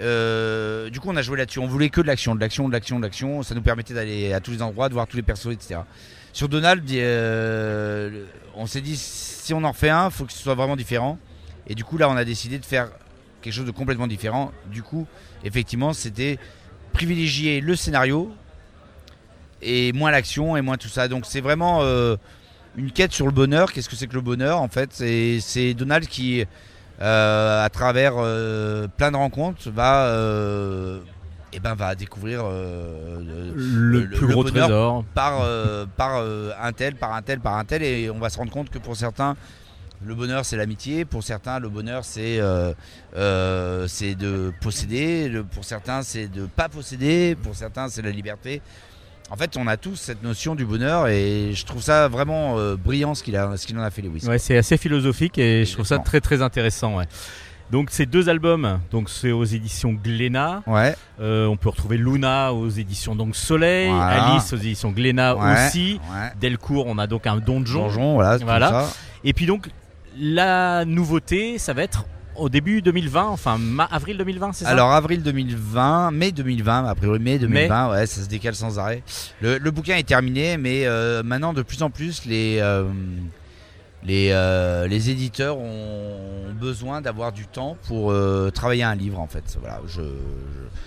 Euh, du coup, on a joué là-dessus. On voulait que de l'action, de l'action, de l'action, de l'action. Ça nous permettait d'aller à tous les endroits, de voir tous les persos, etc. Sur Donald, euh, on s'est dit si on en refait un, faut que ce soit vraiment différent. Et du coup, là, on a décidé de faire quelque chose de complètement différent. Du coup, effectivement, c'était privilégier le scénario et moins l'action et moins tout ça. Donc, c'est vraiment euh, une quête sur le bonheur. Qu'est-ce que c'est que le bonheur en fait? C'est c'est Donald qui, euh, à travers euh, plein de rencontres, va, euh, eh ben, va découvrir le, le- plus le gros bonheur trésor. par, par un tel, par un tel, par un tel, et on va se rendre compte que pour certains, le bonheur c'est l'amitié, pour certains le bonheur c'est euh, euh, de posséder, pour certains c'est de pas posséder, pour certains c'est la liberté. En fait, on a tous cette notion du bonheur et je trouve ça vraiment euh, brillant ce qu'il a, ce qu'il en a fait Lewis. Ouais, c'est assez philosophique et je trouve ça très très intéressant. ouais. Donc ces deux albums, donc c'est aux éditions Glénat. Ouais, Euh, on peut retrouver Luna aux éditions donc Soleil, Voilà. Alice aux éditions Glénat ouais, aussi. ouais. Delcourt, on a donc un donjon. Donjon, voilà, Voilà. ça. Et puis donc la nouveauté, ça va être au début 2020, enfin avril 2020, c'est ça? Alors avril 2020, mai 2020, a priori mai 2020, ouais, ça se décale sans arrêt. Le, le bouquin est terminé, mais euh, maintenant de plus en plus les euh, les, euh, les éditeurs ont besoin d'avoir du temps pour travailler un livre en fait. Voilà, je,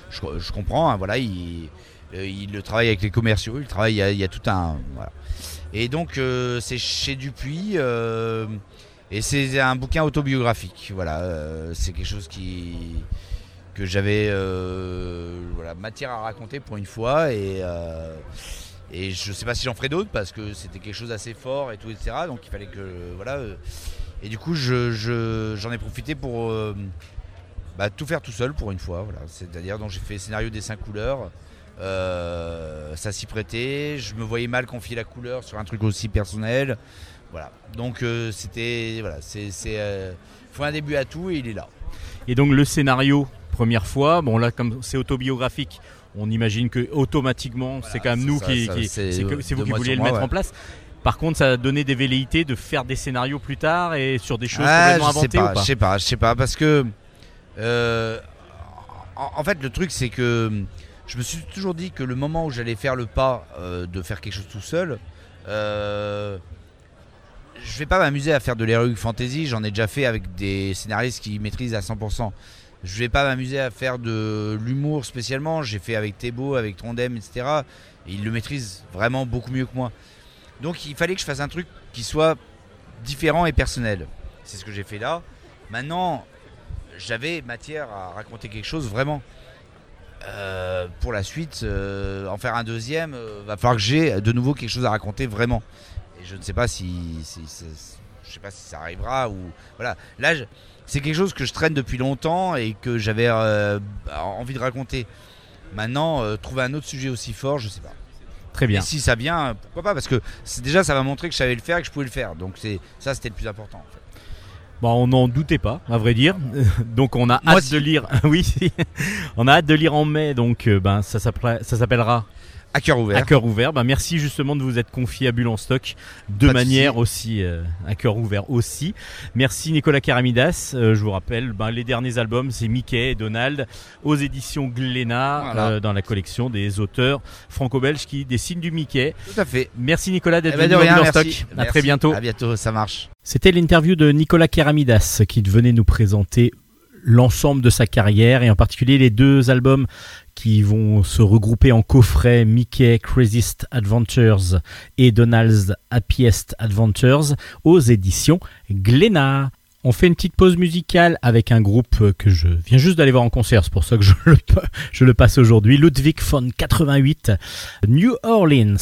je, je- je comprends. hein, voilà, il, il le travaille avec les commerciaux, il travaille, il y a, il y a tout un voilà. Et donc c'est chez Dupuis. Et c'est un bouquin autobiographique. Voilà, euh, c'est quelque chose qui que j'avais euh, matière à raconter pour une fois et euh, et je sais pas si j'en ferai d'autres parce que c'était quelque chose d'assez fort et tout etc. Donc il fallait que voilà euh, Et du coup, je- je- j'en ai profité pour bah, tout faire tout seul pour une fois. Voilà. C'est-à-dire, donc j'ai fait scénario des cinq couleurs. Euh, ça s'y prêtait. Je me voyais mal confier la couleur sur un truc aussi personnel. Voilà. Donc euh, c'était voilà, c'est c'est euh, faut un début à tout et il est là. Et donc le scénario, première fois, bon là comme c'est autobiographique, on imagine que automatiquement c'est quand même nous ça, qui, qui- c'est, vous qui vouliez le moi, mettre ouais. en place. Par contre, ça a donné des velléités de faire des scénarios plus tard et sur des choses Ah, complètement inventées pas, ou pas Je sais pas, je sais pas, parce que euh, en, en fait le truc c'est que je me suis toujours dit que le moment où j'allais faire le pas euh, de faire quelque chose tout seul, euh, je vais pas m'amuser à faire de l'heroic fantasy. J'en ai déjà fait avec des scénaristes qui maîtrisent à 100%. Je vais pas m'amuser à faire de l'humour spécialement. J'ai fait avec Thébault, avec Trondheim, etc. Et ils le maîtrisent vraiment beaucoup mieux que moi. Donc il fallait que je fasse un truc qui soit différent et personnel. C'est ce que j'ai fait là. Maintenant, j'avais matière à raconter quelque chose vraiment. Euh, pour la suite, euh, en faire un deuxième, euh, va falloir que j'ai de nouveau quelque chose à raconter vraiment. Et je ne sais pas si, si- si- je sais pas si ça arrivera ou voilà. Là, c'est quelque chose que je traîne depuis longtemps et que j'avais euh, envie de raconter. Maintenant, euh, trouver un autre sujet aussi fort, je sais pas. Très bien. Et si ça vient, pourquoi pas Parce que déjà, ça va montrer que je savais le faire et que je pouvais le faire. Donc c'est ça, c'était le plus important. en fait. Bon, on n'en doutait pas, à vrai dire. Donc on a Moi hâte si. de lire. oui, si. on a hâte de lire en mai. Donc euh, ben ça s'appellera À cœur ouvert. à cœur ouvert. Ben, merci justement de vous être confié à Bulle en stock de Pas de manière aussi euh, à cœur ouvert aussi. Merci Nicolas Karamidas. Euh, je vous rappelle, ben, les derniers albums c'est Mickey et Donald aux éditions Glénat Voilà. euh, dans la collection des auteurs franco-belges qui dessinent du Mickey. Tout à fait. Merci Nicolas d'être Eh ben, venu à Bulle en merci. stock. À très bientôt. À bientôt, ça marche. C'était l'interview de Nicolas Keramidas qui venait nous présenter l'ensemble de sa carrière et en particulier les deux albums qui vont se regrouper en coffret Mickey Craziest Adventures et Donald's Happiest Adventures aux éditions Glénat. On fait une petite pause musicale avec un groupe que je viens juste d'aller voir en concert, c'est pour ça que je le, je le passe aujourd'hui, Ludwig von 88, New Orleans.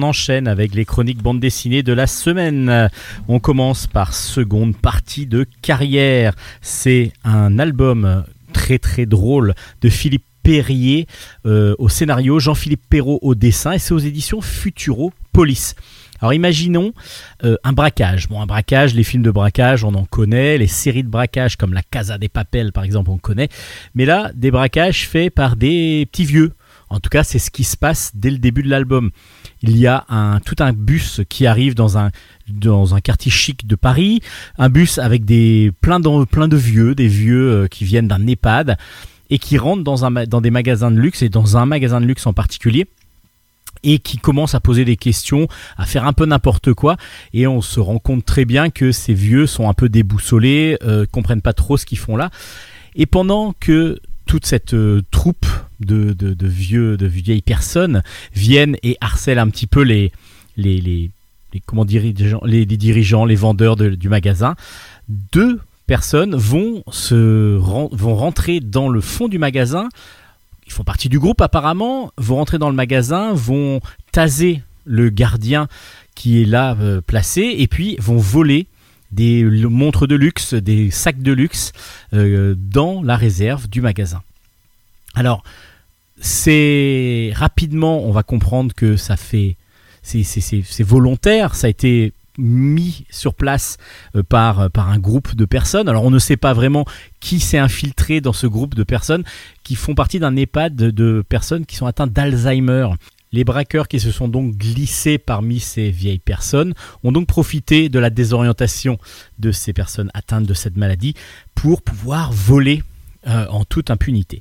Enchaîne avec les chroniques bande dessinée de la semaine. On commence par seconde partie de carrière. C'est un album très très drôle de Philippe Perrier euh, au scénario, Jean-Philippe Perrault au dessin et c'est aux éditions Futuro Police. Alors imaginons euh, un braquage. Bon, un braquage, les films de braquage, on en connaît, les séries de braquage comme la Casa des Papel par exemple, on connaît. Mais là, des braquages faits par des petits vieux. En tout cas, c'est ce qui se passe dès le début de l'album. Il y a un, tout un bus qui arrive dans un, dans un quartier chic de Paris, un bus avec des, plein, de, de vieux, des vieux euh, qui viennent d'un EHPAD et qui rentrent dans, un, dans des magasins de luxe et dans un magasin de luxe en particulier et qui commencent à poser des questions, à faire un peu n'importe quoi, et on se rend compte très bien que ces vieux sont un peu déboussolés, euh, comprennent pas trop ce qu'ils font là, et pendant que toute cette euh, troupe de, vieux, de vieilles personnes viennent et harcèlent un petit peu les, les, les, comment dirigeants, les, dirigeants, les vendeurs du magasin, deux personnes vont, se, vont rentrer dans le fond du magasin. Ils font partie du groupe apparemment, vont rentrer dans le magasin, vont taser le gardien qui est là euh, placé et puis vont voler des montres de luxe, des sacs de luxe euh, dans la réserve du magasin. Alors, c'est rapidement, on va comprendre que ça fait, c'est volontaire, ça a été mis sur place euh, par, par un groupe de personnes. Alors on ne sait pas vraiment qui s'est infiltré dans ce groupe de personnes qui font partie d'un EHPAD de, personnes qui sont atteintes d'Alzheimer. Les braqueurs qui se sont donc glissés parmi ces vieilles personnes ont donc profité de la désorientation de ces personnes atteintes de cette maladie pour pouvoir voler euh, en toute impunité.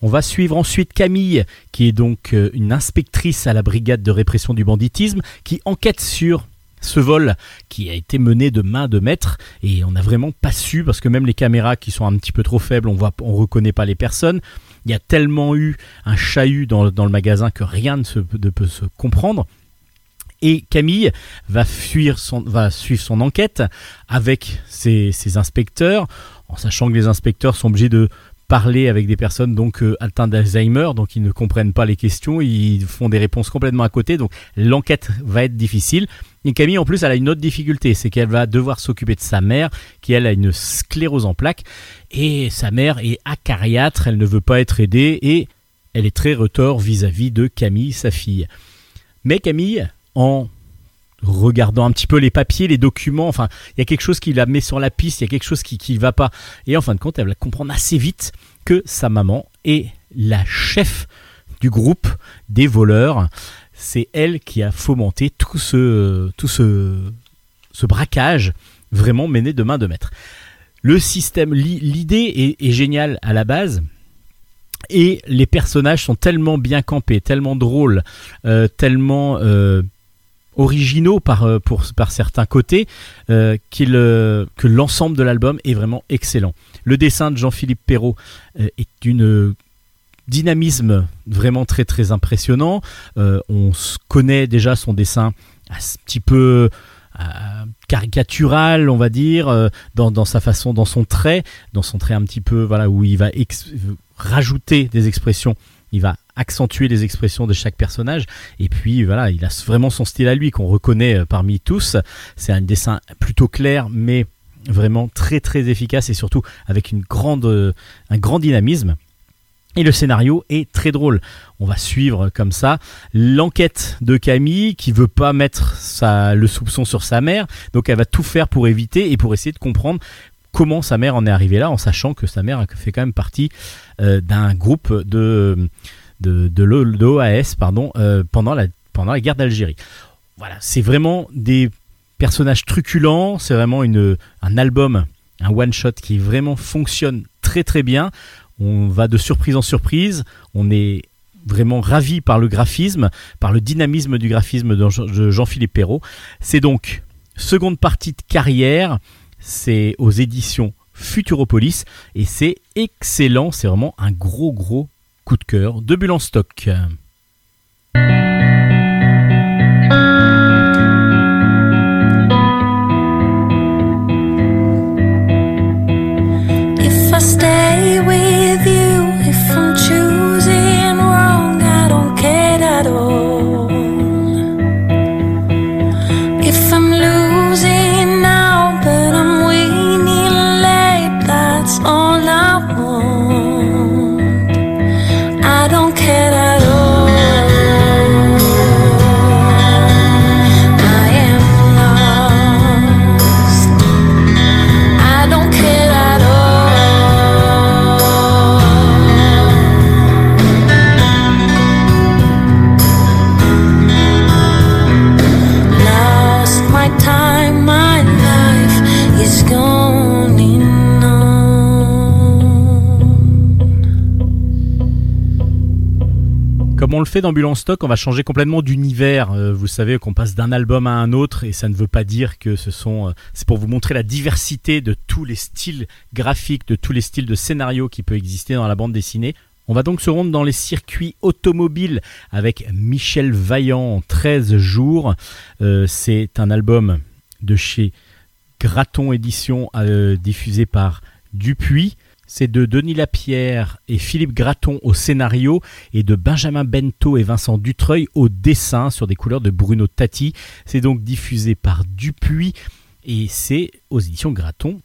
On va suivre ensuite Camille, qui est donc euh, une inspectrice à la brigade de répression du banditisme, qui enquête sur ce vol qui a été mené de main de maître et on n'a vraiment pas su parce que même les caméras qui sont un petit peu trop faibles, on voit, on reconnaît pas les personnes. Il y a tellement eu un chahut dans, le magasin que rien ne, peut se comprendre. Et Camille va, fuir son, va suivre son enquête avec ses, ses inspecteurs, en sachant que les inspecteurs sont obligés de parler avec des personnes donc euh, atteintes d'Alzheimer, donc ils ne comprennent pas les questions, ils font des réponses complètement à côté, donc l'enquête va être difficile. Et Camille en plus elle a une autre difficulté, c'est qu'elle va devoir s'occuper de sa mère, qui elle a une sclérose en plaques, et sa mère est acariâtre, elle ne veut pas être aidée, et elle est très retort vis-à-vis de Camille, sa fille. Mais Camille, en regardant un petit peu les papiers, les documents, enfin, il y a quelque chose qui la met sur la piste, il y a quelque chose qui ne va pas. Et en fin de compte, elle va comprendre assez vite que sa maman est la chef du groupe des voleurs. C'est elle qui a fomenté tout ce, tout ce, ce braquage vraiment mené de main de maître. Le système, l'idée est, géniale à la base. Et les personnages sont tellement bien campés, tellement drôles, euh, tellement euh, originaux par, euh, pour, par certains côtés, euh, euh, que l'ensemble de l'album est vraiment excellent. Le dessin de Jean-Philippe Perrault est d'une dynamisme vraiment très très impressionnant. on connaît déjà son dessin un petit peu caricatural, on va dire, dans, dans, sa façon, dans son trait, dans son trait un petit peu, voilà, où il va rajouter des expressions il va accentuer les expressions de chaque personnage. Et puis voilà il a vraiment son style à lui qu'on reconnaît euh, parmi tous. C'est un dessin plutôt clair mais vraiment très très efficace et surtout avec une grande, euh, un grand dynamisme. Et le scénario est très drôle. On va suivre comme ça l'enquête de Camille qui veut pas mettre le soupçon sur sa mère, donc elle va tout faire pour éviter et pour essayer de comprendre comment sa mère en est arrivée là, en sachant que sa mère fait quand même partie euh, d'un groupe de, de, l'OAS pardon, euh, pendant, la, pendant la guerre d'Algérie. Voilà, c'est vraiment des personnages truculents, c'est vraiment une, un album, un one-shot qui vraiment fonctionne très très bien. On va de surprise en surprise, on est vraiment ravi par le graphisme, par le dynamisme du graphisme de Jean-Philippe Perrault. C'est donc seconde partie de carrière, c'est aux éditions Futuropolis et c'est excellent, c'est vraiment un gros gros coup de cœur de Bulle en stock. On le fait dans Ambulance Stock, on va changer complètement d'univers. Euh, vous savez qu'on passe d'un album à un autre et ça ne veut pas dire que ce sont. euh, c'est pour vous montrer la diversité de tous les styles graphiques, de tous les styles de scénario qui peut exister dans la bande dessinée. On va donc se rendre dans les circuits automobiles avec Michel Vaillant en 13 jours. Euh, c'est un album de chez Graton Édition diffusé par Dupuis. C'est de Denis Lapierre et Philippe Graton au scénario et de Benjamin Bento et Vincent Dutreuil au dessin sur des couleurs de Bruno Tati. C'est donc diffusé par Dupuis et c'est aux éditions Graton.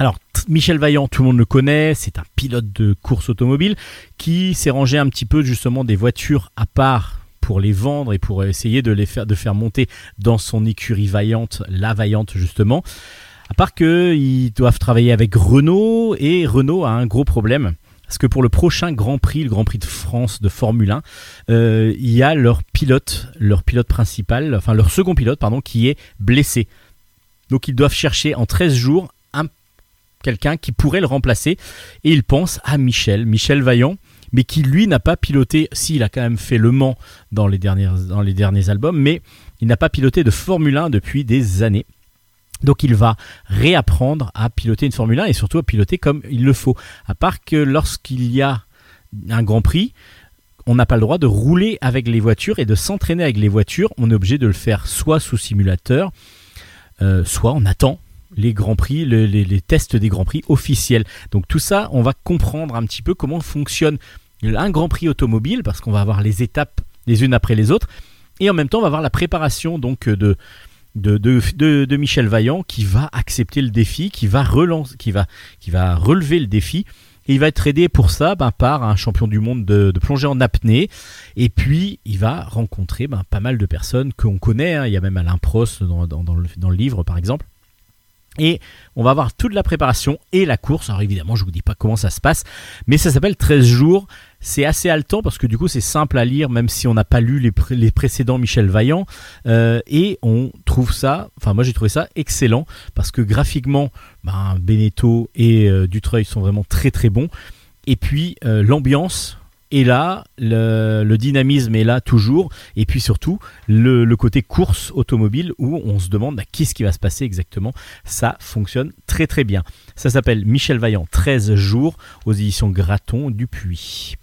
Alors, Michel Vaillant, tout le monde le connaît, c'est un pilote de course automobile qui s'est rangé un petit peu justement des voitures à part pour les vendre et pour essayer de les faire, de faire monter dans son écurie vaillante, la vaillante justement. À part qu'ils doivent travailler avec Renault et Renault a un gros problème. Parce que pour le prochain Grand Prix, le Grand Prix de France de Formule 1, euh, il y a leur pilote, leur pilote principal, enfin leur second pilote, pardon, qui est blessé. Donc ils doivent chercher en 13 jours un, quelqu'un qui pourrait le remplacer. Et ils pensent à Michel, Michel Vaillant, mais qui lui n'a pas piloté, s'il a quand même fait Le Mans dans les, dernières, dans les derniers albums, mais il n'a pas piloté de Formule 1 depuis des années. Donc il va réapprendre à piloter une Formule 1 et surtout à piloter comme il le faut. À part que lorsqu'il y a un Grand Prix, on n'a pas le droit de rouler avec les voitures et de s'entraîner avec les voitures. On est obligé de le faire soit sous simulateur, euh, soit on attend les grands prix, le- les, tests des grands prix officiels. Donc tout ça, on va comprendre un petit peu comment fonctionne un grand prix automobile parce qu'on va avoir les étapes les unes après les autres et en même temps on va avoir la préparation donc de de, de, de- Michel Vaillant qui va accepter le défi, qui va, qui va, qui va relever le défi. Et il va être aidé pour ça ben, par un champion du monde de, de plongée en apnée. Et puis, il va rencontrer ben, pas mal de personnes qu'on connaît. hein. Il y a même Alain Prost dans, dans- dans le, dans le livre, par exemple. Et on va avoir toute la préparation et la course. Alors évidemment, je vous dis pas comment ça se passe, mais ça s'appelle 13 jours. C'est assez haletant parce que du coup, c'est simple à lire, même si on n'a pas lu les, pré- les précédents Michel Vaillant. Euh, et on trouve ça, enfin moi j'ai trouvé ça excellent parce que graphiquement, ben, Beneteau et euh, Dutreuil sont vraiment très très bons. Et puis euh, l'ambiance est là, le, dynamisme est là toujours, et puis surtout le, côté course automobile où on se demande bah, qu'est-ce qui va se passer exactement? Ça fonctionne très très bien. Ça s'appelle Michel Vaillant 13 jours aux éditions Graton Dupuis.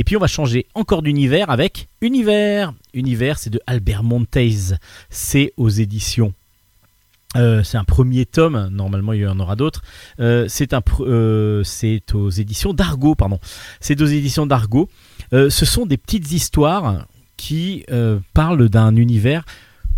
Et puis on va changer encore d'univers avec Univers. Univers, c'est de Albert Montez. C'est aux éditions. euh, c'est un premier tome, normalement il y en aura d'autres. Euh, euh, c'est aux éditions d'Argo, pardon. C'est aux éditions d'Argo. Ce sont des petites histoires qui parlent d'un univers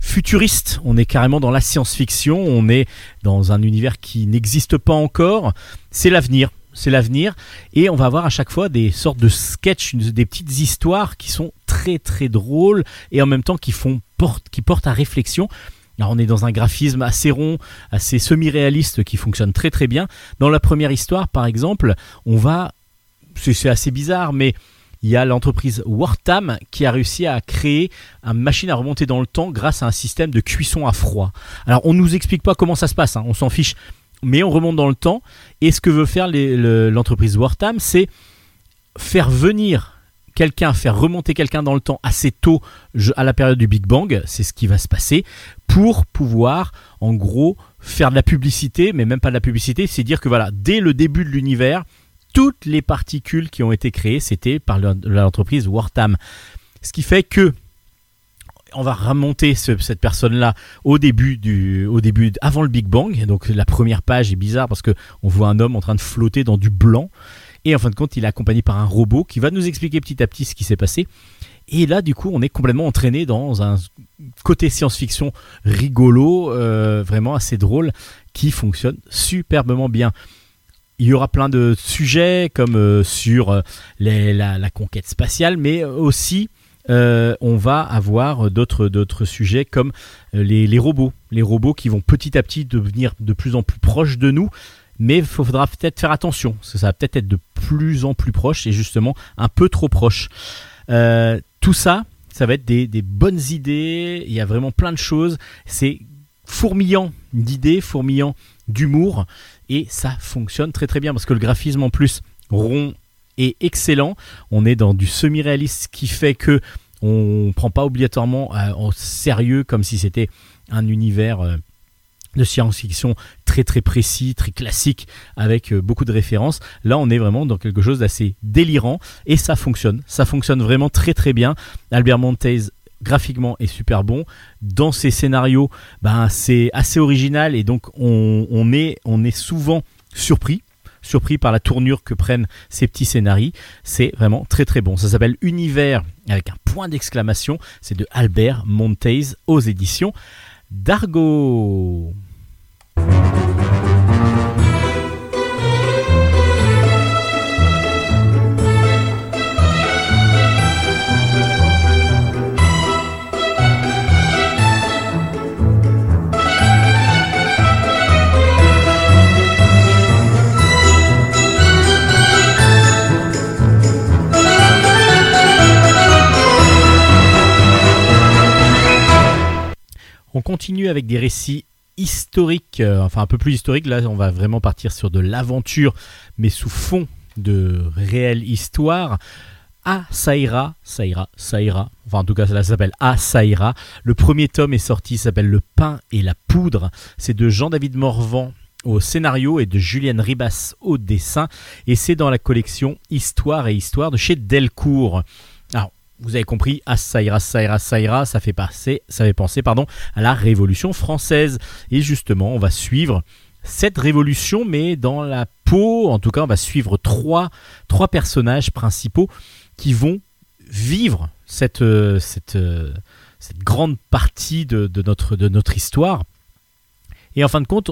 futuriste. On est carrément dans la science-fiction. On est dans un univers qui n'existe pas encore. C'est l'avenir. C'est l'avenir. Et on va avoir à chaque fois des sortes de sketchs, des petites histoires qui sont très très drôles et en même temps qui, font porte, qui portent à réflexion. Alors on est dans un graphisme assez rond, assez semi-réaliste qui fonctionne très très bien. Dans la première histoire, par exemple, on va... C'est assez bizarre, mais il y a l'entreprise Wartam qui a réussi à créer une machine à remonter dans le temps grâce à un système de cuisson à froid. Alors on nous explique pas comment ça se passe, hein, on s'en fiche, mais on remonte dans le temps. Et ce que veut faire les- le- l'entreprise Wartam, c'est faire venir quelqu'un, faire remonter quelqu'un dans le temps assez tôt à la période du Big Bang, c'est ce qui va se passer, pour pouvoir en gros faire de la publicité, mais même pas de la publicité, c'est dire que voilà, dès le début de l'univers, toutes les particules qui ont été créées, c'était par le- l'entreprise Wartam. Ce qui fait que on va remonter ce- cette personne-là au début du, au début, avant le Big Bang. Donc la première page est bizarre parce que on voit un homme en train de flotter dans du blanc. Et en fin de compte, il est accompagné par un robot qui va nous expliquer petit à petit ce qui s'est passé. Et là, du coup, on est complètement entraîné dans un côté science-fiction rigolo, euh, vraiment assez drôle, qui fonctionne superbement bien. Il y aura plein de sujets comme euh, sur euh, la conquête spatiale, mais aussi euh, on va avoir d'autres sujets comme euh, les, les robots, les robots qui vont petit à petit devenir de plus en plus proches de nous. Mais il faudra peut-être faire attention, parce que ça va peut-être être de plus en plus proche et justement un peu trop proche. Euh, tout ça, ça va être des, des bonnes idées. Il y a vraiment plein de choses. C'est fourmillant d'idées, fourmillant d'humour, et ça fonctionne très très bien parce que le graphisme en plus rond est excellent. On est dans du semi-réaliste, qui fait que on prend pas obligatoirement euh, au sérieux comme si c'était un univers euh, de science-fiction très très précis, très classique, avec euh, beaucoup de références. Là, on est vraiment dans quelque chose d'assez délirant et ça fonctionne. Ça fonctionne vraiment très très bien. Albert Montez graphiquement est super bon. Dans ses scénarios, ben, c'est assez original et donc on, on est, on est souvent surpris surpris par la tournure que prennent ces petits scénarios. C'est vraiment très très bon. Ça s'appelle Univers avec un point d'exclamation. C'est de Albert Montez aux éditions d'Argo. Continue avec des récits historiques, euh, enfin un peu plus historiques. Là, on va vraiment partir sur de l'aventure, mais sous fond de réelle histoire. A Saïra, Saïra, Saïra, enfin en tout cas ça s'appelle A Saïra. Le premier tome est sorti, s'appelle Le pain et la poudre. C'est de Jean-David Morvan au scénario et de Julienne Ribas au dessin. Et c'est dans la collection Histoire et Histoire de chez Delcourt. Vous avez compris, à Saïra, Saïra, Saïra, ça fait, passer, ça fait penser pardon, à la Révolution française. Et justement, on va suivre cette révolution, mais dans la peau, en tout cas, on va suivre trois, trois personnages principaux qui vont vivre cette, euh, cette, euh, cette grande partie de, de notre, de notre histoire. Et en fin de compte,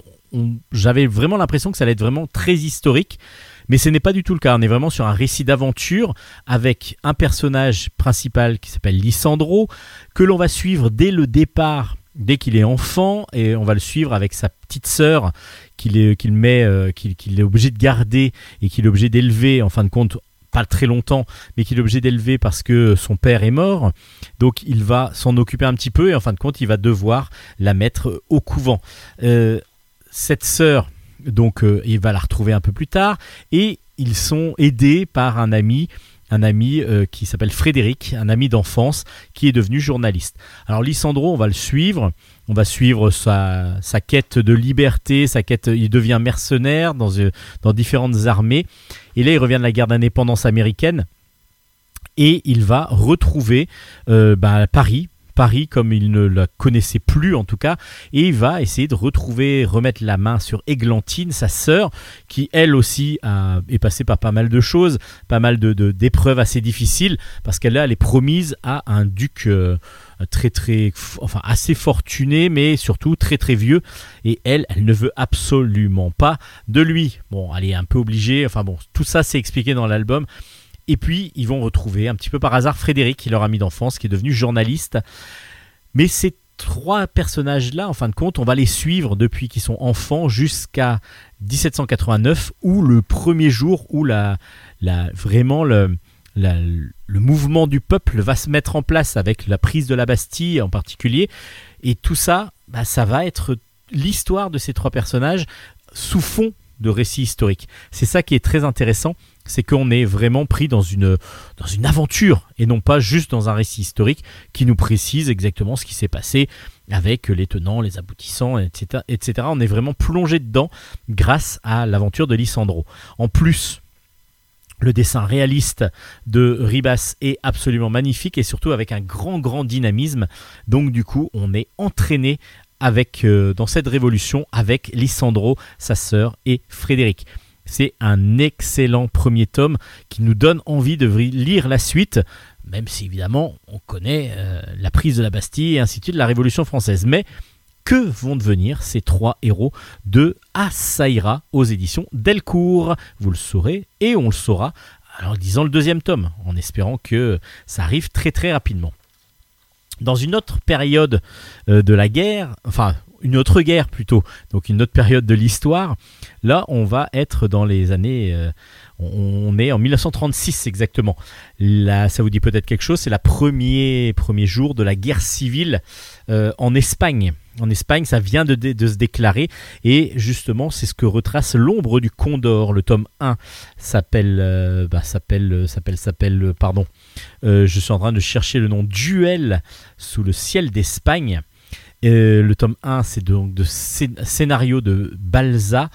j'avais vraiment l'impression que ça allait être vraiment très historique. Mais ce n'est pas du tout le cas. On est vraiment sur un récit d'aventure avec un personnage principal qui s'appelle Lissandro, que l'on va suivre dès le départ, dès qu'il est enfant, et on va le suivre avec sa petite sœur qu'il est, qu'il met, euh, qu'il, est obligé de garder et qu'il est obligé d'élever, en fin de compte, pas très longtemps, mais qu'il est obligé d'élever parce que son père est mort. Donc il va s'en occuper un petit peu et en fin de compte, il va devoir la mettre au couvent. Euh, cette sœur, donc euh, il va la retrouver un peu plus tard. Et ils sont aidés par un ami un ami euh, qui s'appelle Frédéric, un ami d'enfance qui est devenu journaliste. Alors Lissandro, on va le suivre, on va suivre sa, quête de liberté, sa quête, il devient mercenaire dans, euh, dans différentes armées, et là il revient de la guerre d'indépendance américaine, et il va retrouver bah, Paris, Paris comme il ne la connaissait plus en tout cas, et il va essayer de retrouver, remettre la main sur Églantine, sa sœur, qui elle aussi a- est passée par pas mal de choses, pas mal de, d'épreuves assez difficiles, parce qu'elle elle est promise à un duc euh, très très, enfin assez fortuné, mais surtout très très vieux, et elle, elle ne veut absolument pas de lui. Bon, elle est un peu obligée, enfin bon, tout ça c'est expliqué dans l'album. Et puis, ils vont retrouver un petit peu par hasard Frédéric, leur ami d'enfance, qui est devenu journaliste. Mais ces trois personnages-là, en fin de compte, on va les suivre depuis qu'ils sont enfants jusqu'à 1789, où le premier jour où la, vraiment le mouvement du peuple va se mettre en place avec la prise de la Bastille en particulier. Et tout ça, bah, ça va être l'histoire de ces trois personnages sous fond de récit historique. C'est ça qui est très intéressant, c'est qu'on est vraiment pris dans une, aventure et non pas juste dans un récit historique qui nous précise exactement ce qui s'est passé avec les tenants, les aboutissants, etc., etc. On est vraiment plongé dedans grâce à l'aventure de Lissandro. En plus, le dessin réaliste de Ribas est absolument magnifique et surtout avec un grand grand dynamisme. Donc du coup, on est entraîné avec euh, dans cette révolution avec Lissandro, sa sœur et Frédéric. C'est un excellent premier tome qui nous donne envie de lire la suite, même si évidemment on connaît euh, la prise de la Bastille et ainsi de suite, la Révolution française. Mais que vont devenir ces trois héros de Assaïra aux éditions Delcourt? Vous le saurez et on le saura en lisant le deuxième tome, en espérant que ça arrive très très rapidement. Dans une autre période euh, de la guerre, enfin une autre guerre plutôt, donc une autre période de l'histoire, là on va être dans les années, euh, on est en 1936 exactement. Là, ça vous dit peut-être quelque chose, c'est la premier, premier jour de la guerre civile euh, en Espagne. En Espagne, ça vient de, se déclarer et justement c'est ce que retrace l'ombre du Condor. Le tome 1 s'appelle, euh, bah, s'appelle, euh, s'appelle, s'appelle, euh, pardon, Euh, je suis en train de chercher le nom Duel sous le ciel d'Espagne. Le tome 1 c'est donc de scén- scénario de Balza.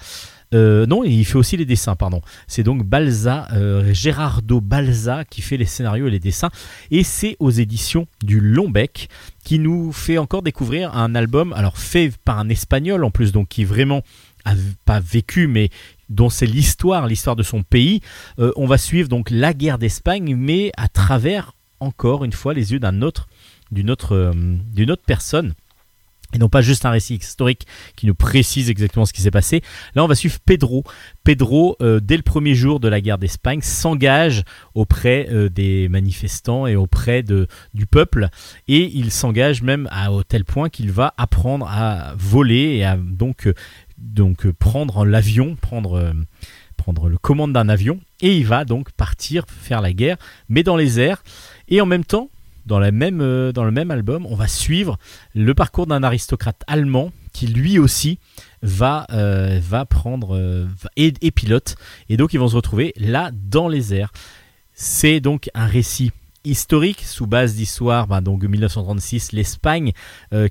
Euh, non, il fait aussi les dessins, pardon. C'est donc Balza, euh, Gerardo Balza qui fait les scénarios et les dessins. Et c'est aux éditions du Lombec qui nous fait encore découvrir un album, alors fait par un espagnol en plus, donc qui vraiment a pas vécu, mais dont c'est l'histoire, l'histoire de son pays. Euh, on va suivre donc la guerre d'Espagne, mais à travers encore une fois les yeux d'un autre, d'une autre, d'une autre personne. Et non pas juste un récit historique qui nous précise exactement ce qui s'est passé. Là, on va suivre Pedro. Pedro, euh, dès le premier jour de la guerre d'Espagne, s'engage auprès euh, des manifestants et auprès de, du peuple. Et il s'engage même à au tel point qu'il va apprendre à voler et à donc, euh, donc prendre l'avion, prendre, prendre le commande d'un avion. Et il va donc partir faire la guerre, mais dans les airs. Et en même temps, dans, même, euh, dans le même album, on va suivre le parcours d'un aristocrate allemand qui lui aussi va, euh, va prendre euh, et, pilote. Et donc ils vont se retrouver là dans les airs. C'est donc un récit historique sous base d'histoire, ben, donc 1936, l'Espagne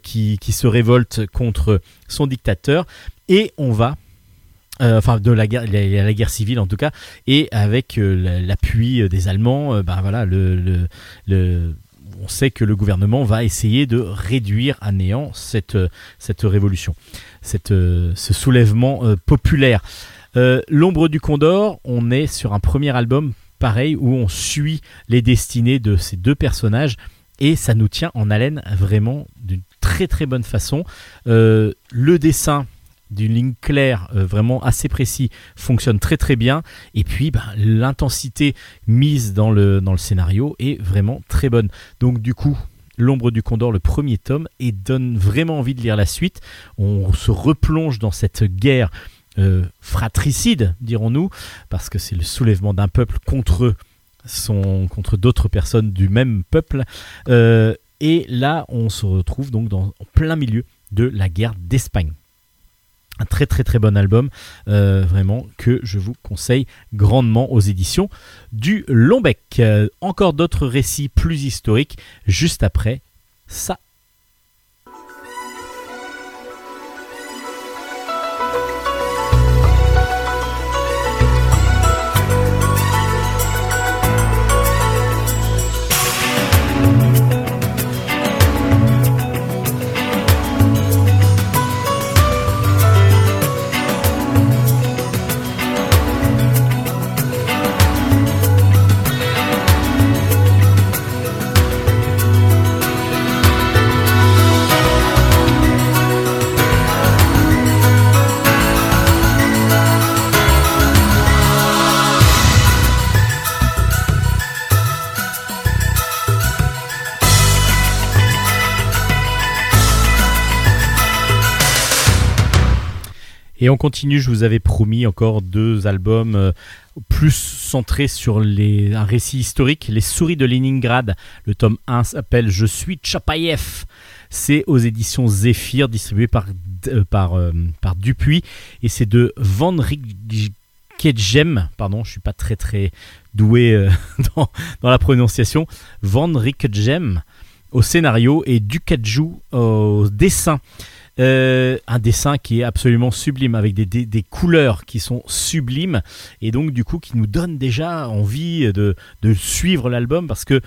qui, qui se révolte contre son dictateur. Et on va enfin de la guerre, la, la guerre civile en tout cas, et avec la- l'appui des Allemands, ben voilà, le, le- on sait que le gouvernement va essayer de réduire à néant cette, euh, révolution, euh, ce soulèvement euh, populaire. L'ombre du Condor, on est sur un premier album pareil où on suit les destinées de ces deux personnages et ça nous tient en haleine vraiment d'une très très bonne façon. Le dessin d'une ligne claire, euh, vraiment assez précis, fonctionne très très bien. Et puis ben, l'intensité mise dans le, scénario est vraiment très bonne. Donc du coup, L'ombre du Condor, le premier tome, et donne vraiment envie de lire la suite. On se replonge dans cette guerre euh, fratricide, dirons-nous, parce que c'est le soulèvement d'un peuple contre, contre d'autres personnes du même peuple. Euh, et là, on se retrouve donc en plein milieu de la guerre d'Espagne. Un très très très bon album, euh, vraiment que je vous conseille grandement aux éditions du Lombec. Euh, encore d'autres récits plus historiques juste après ça. Et on continue, je vous avais promis encore deux albums euh, plus centrés sur les, un récit historique, Les souris de Leningrad. Le tome 1 s'appelle Je suis Tchapayev. C'est aux éditions Zephyr, distribué par, euh, euh, par Dupuis. Et c'est de Van Rickegem. Pardon, je suis pas très très doué dans, la prononciation. Van au scénario et Ducadjou au dessin. Euh, un dessin qui est absolument sublime avec des, des- couleurs qui sont sublimes et donc du coup qui nous donne déjà envie de, de suivre l'album parce que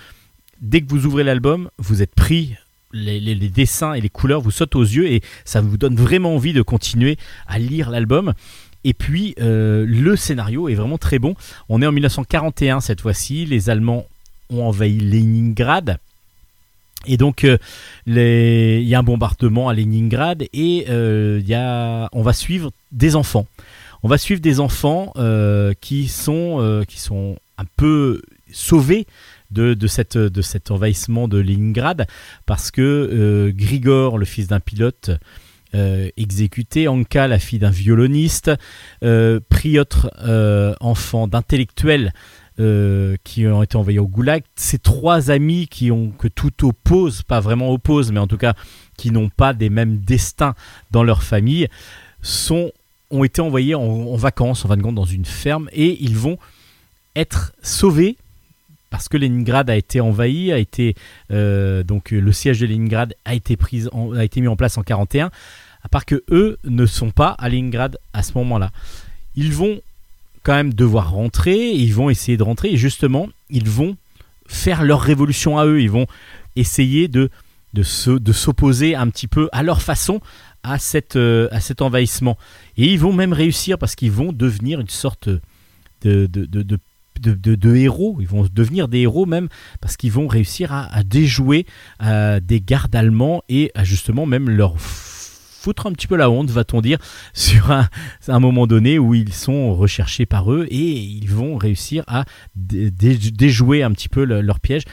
dès que vous ouvrez l'album vous êtes pris les, les- les dessins et les couleurs vous sautent aux yeux et ça vous donne vraiment envie de continuer à lire l'album. Et puis euh, le scénario est vraiment très bon. On est en 1941 cette fois-ci. Les Allemands ont envahi Leningrad et donc, euh, il y a un bombardement à Leningrad et euh, on va suivre des enfants. On va suivre des enfants euh, qui, sont, un peu sauvés de, cet envahissement de Leningrad parce que Grigor, le fils d'un pilote, exécuté, Anka, la fille d'un violoniste, Priotr, enfant d'intellectuel, euh, qui ont été envoyés au goulag. Ces trois amis qui ont que tout oppose, pas vraiment oppose, mais en tout cas qui n'ont pas des mêmes destins dans leur famille, sont ont été envoyés en, vacances, en fin de dans une ferme et ils vont être sauvés parce que Leningrad a été envahi, a été euh, donc le siège de Leningrad a été pris, a été mis en place en 41. À part que eux ne sont pas à Leningrad à ce moment-là, ils vont quand même devoir rentrer. Ils vont essayer de rentrer et justement ils vont faire leur révolution à eux. Ils vont essayer de se- s'opposer un petit peu à leur façon euh, à cet envahissement. Et ils vont même réussir parce qu'ils vont devenir une sorte de héros. Ils vont devenir des héros même parce qu'ils vont réussir à, déjouer euh, des gardes allemands et justement même leur foutre un petit peu la honte, va-t-on dire, sur un, moment donné où ils sont recherchés par eux et ils vont réussir à dé- dé- déjouer un petit peu le- leur piège.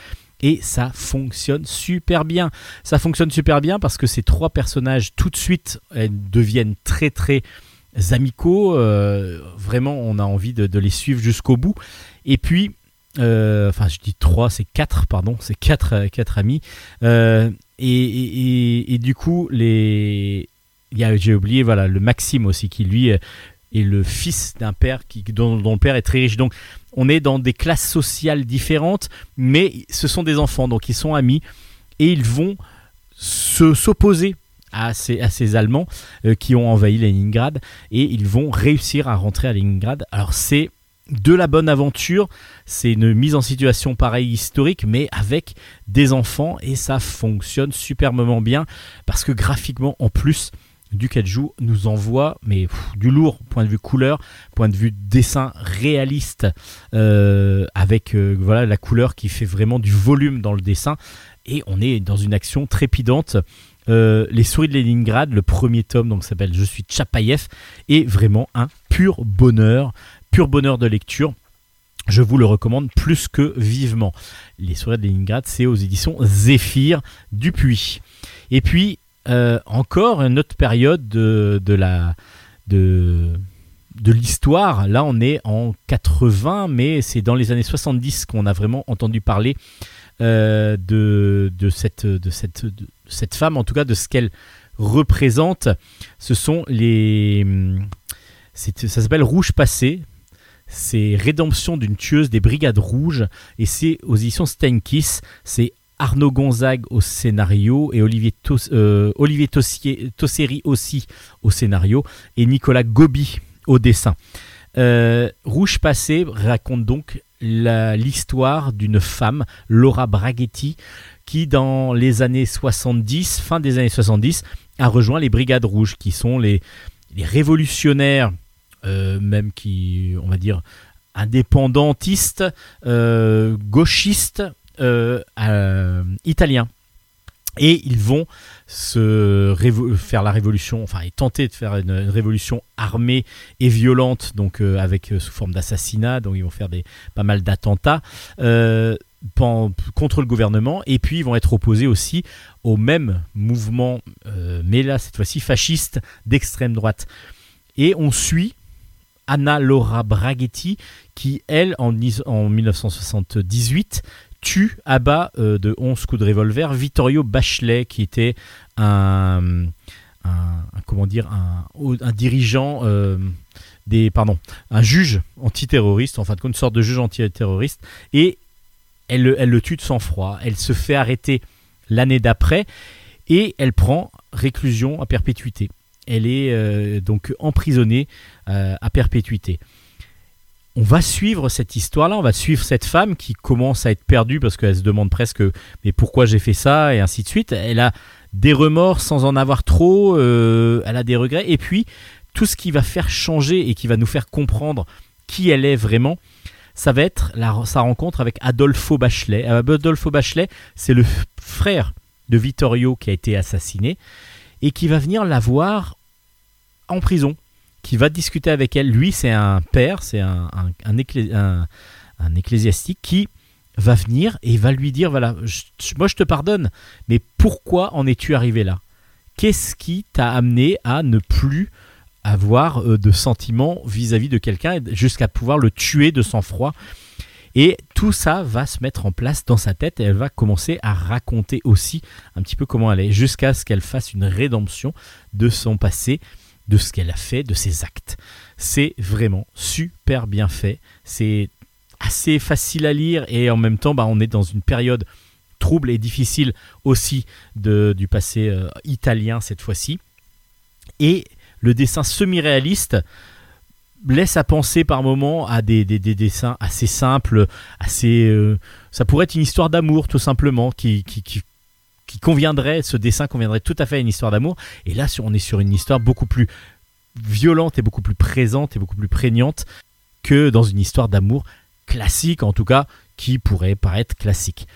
Et ça fonctionne super bien. Ça fonctionne super bien parce que ces trois personnages, tout de suite, deviennent très très amicaux. euh, vraiment, on a envie de, les suivre jusqu'au bout. Et puis, euh, enfin, je dis trois, c'est quatre, pardon, c'est quatre, euh, amis. Et, du coup, les, j'ai oublié, voilà, le Maxime aussi, qui lui est le fils d'un père qui, dont, le père est très riche. Donc, on est dans des classes sociales différentes, mais ce sont des enfants, donc ils sont amis et ils vont se s'opposer à ces, à ces Allemands euh, qui ont envahi Leningrad et ils vont réussir à rentrer à Leningrad. Alors c'est de la bonne aventure, c'est une mise en situation pareille historique, mais avec des enfants et ça fonctionne superbement bien parce que graphiquement en plus du nous envoie mais du lourd point de vue couleur, point de vue dessin réaliste euh, avec euh, voilà la couleur qui fait vraiment du volume dans le dessin et on est dans une action trépidante. Euh, les souris de Leningrad, le premier tome donc s'appelle Je suis Tchapayev est vraiment un pur bonheur, pur bonheur de lecture. Je vous le recommande plus que vivement. Les souris de Leningrad, c'est aux éditions Zéphyr Dupuis. Et puis euh, encore une autre période de, de la de de l'histoire. Là, on est en 80, mais c'est dans les années 70 qu'on a vraiment entendu parler euh, de, de, cette, de, cette, de cette femme, en tout cas de ce qu'elle représente. Ce sont les. Ça s'appelle Rouge Passé. C'est Rédemption d'une tueuse des Brigades Rouges. Et c'est aux éditions Steinkiss. C'est Arnaud Gonzague au scénario et Olivier, Tos- euh, aussi au scénario et Nicolas Gobi au dessin. Euh, Rouge Passé raconte donc l'histoire d'une femme, Laura Braghetti, qui dans les années 70, fin des années 70, a rejoint les Brigades Rouges, qui sont les, révolutionnaires, euh, même qui, on va dire, indépendantistes, gauchistes, euh, euh, italiens. Et ils vont se faire la révolution, enfin, et tenter de faire une, révolution armée et violente, donc euh, avec sous forme d'assassinat, donc ils vont faire des, pas mal d'attentats contre le gouvernement, et puis ils vont être opposés aussi au même mouvement, mais là cette fois-ci fasciste d'extrême droite. Et on suit Anna Laura Braghetti, qui elle, en, en 1978, tue à bas euh, de 11 coups de revolver Vittorio Bachelet, qui était un, dirigeant euh, des, pardon, un juge antiterroriste, en fin de compte, une sorte de juge antiterroriste, et elle, le- tue de sang-froid. Elle se fait arrêter l'année d'après et elle prend réclusion à perpétuité. Elle est euh, donc emprisonnée à perpétuité. On va suivre cette histoire-là, on va suivre cette femme qui commence à être perdue parce qu'elle se demande presque mais pourquoi j'ai fait ça et ainsi de suite. Elle a des remords sans en avoir trop, euh, elle a des regrets et puis tout ce qui va faire changer et qui va nous faire comprendre qui elle est vraiment, ça va être sa rencontre avec Adolfo Bachelet. Euh, Adolfo Bachelet, c'est le frère de Vittorio qui a été assassiné et qui va venir la voir en prison, qui va discuter avec elle. Lui, c'est un père, c'est un, un- un ecclé- un- un ecclésiastique qui va venir et va lui dire voilà, moi je te pardonne, mais pourquoi en es-tu arrivé là? Qu'est-ce qui t'a amené à ne plus avoir euh, de sentiments vis-à-vis de quelqu'un jusqu'à pouvoir le tuer de sang-froid? Et tout ça va se mettre en place dans sa tête et elle va commencer à raconter aussi un petit peu comment elle est, jusqu'à ce qu'elle fasse une rédemption de son passé, de ce qu'elle a fait, de ses actes. C'est vraiment super bien fait. C'est assez facile à lire et en même temps, bah, on est dans une période trouble et difficile aussi du passé euh, italien cette fois-ci. Et le dessin semi-réaliste laisse à penser par moments à des dessins assez simples, assez. euh, ça pourrait être une histoire d'amour tout simplement qui, qui, qui, conviendrait, ce dessin conviendrait tout à fait à une histoire d'amour. Et là, on est sur une histoire beaucoup plus violente et beaucoup plus présente et beaucoup plus prégnante que dans une histoire d'amour classique, en tout cas, qui pourrait paraître classique.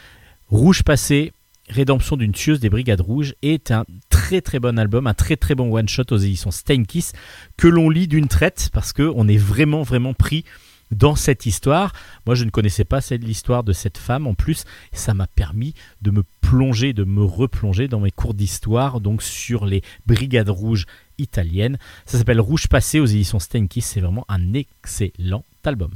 Rouge passé, Rédemption d'une tueuse des Brigades Rouges est un très très bon album, un très très bon one-shot aux éditions Steinkiss que l'on lit d'une traite parce qu'on est vraiment vraiment pris dans cette histoire. Moi je ne connaissais pas l'histoire de cette femme en plus, ça m'a permis de me plonger, de me replonger dans mes cours d'histoire donc sur les Brigades Rouges italiennes. Ça s'appelle Rouge passé aux éditions Steinkiss, c'est vraiment un excellent album.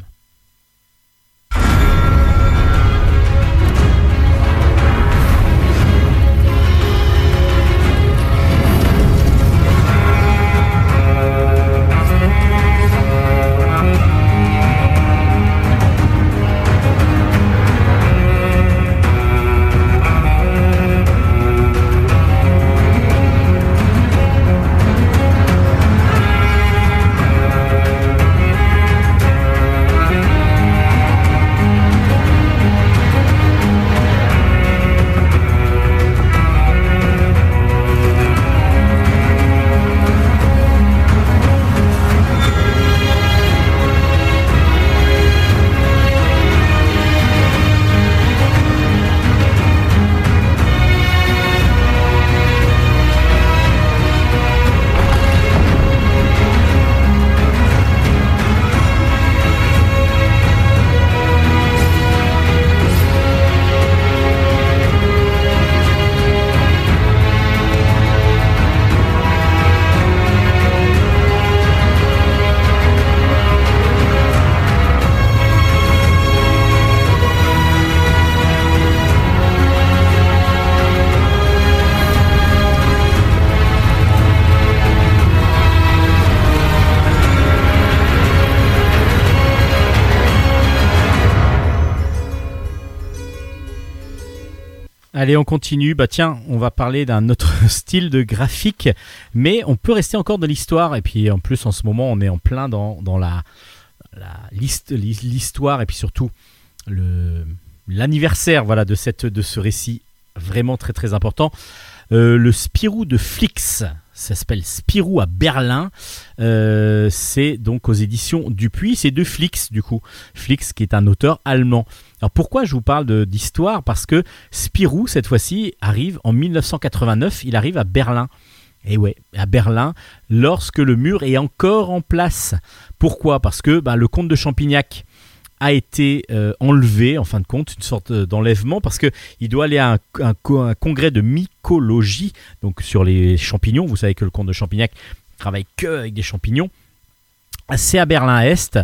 Allez, on continue. Bah tiens, on va parler d'un autre style de graphique, mais on peut rester encore dans l'histoire. Et puis en plus, en ce moment, on est en plein dans, dans la, la liste, l'histoire et puis surtout le l'anniversaire, voilà, de cette de ce récit vraiment très très important. Euh, le Spirou de Flix, ça s'appelle Spirou à Berlin. Euh, c'est donc aux éditions Dupuis. C'est de Flix du coup. Flix qui est un auteur allemand. Alors pourquoi je vous parle d'histoire? Parce que Spirou, cette fois-ci, arrive en 1989, il arrive à Berlin. Et ouais, à Berlin, lorsque le mur est encore en place. Pourquoi? Parce que bah, le comte de Champignac a été euh, enlevé, en fin de compte, une sorte euh, d'enlèvement, parce que il doit aller à un, un co- un congrès de mycologie, donc sur les champignons. Vous savez que le comte de Champignac travaille que avec des champignons. C'est à Berlin-Est,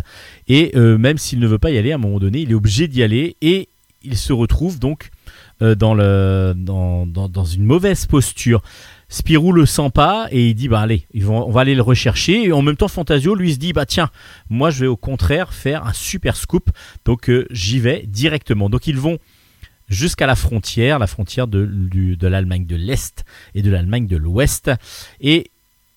et euh, même s'il ne veut pas y aller, à un moment donné, il est obligé d'y aller, et il se retrouve donc dans une mauvaise posture. Spirou le sent pas et il dit bah allez, on va aller le rechercher. Et en même temps, Fantasio lui se dit bah tiens, moi je vais au contraire faire un super scoop, donc euh, j'y vais directement. Donc ils vont jusqu'à la frontière, la frontière de l'Allemagne de l'Est et de l'Allemagne de l'Ouest, et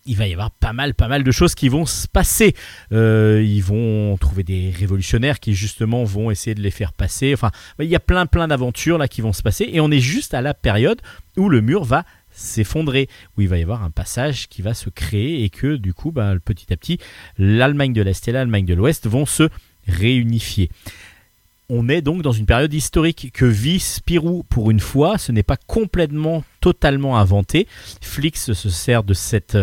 il va y avoir pas mal, pas mal de choses qui vont se passer. Euh, ils vont trouver des révolutionnaires qui justement vont essayer de les faire passer. Enfin, il y a plein, plein d'aventures là qui vont se passer, et on est juste à la période où le mur va s'effondrer, où il va y avoir un passage qui va se créer et que du coup, bah, petit à petit, l'Allemagne de l'Est et l'Allemagne de l'Ouest vont se réunifier. On est donc dans une période historique que vit Spirou pour une fois, ce n'est pas complètement, totalement inventé. Flix se sert de, cette,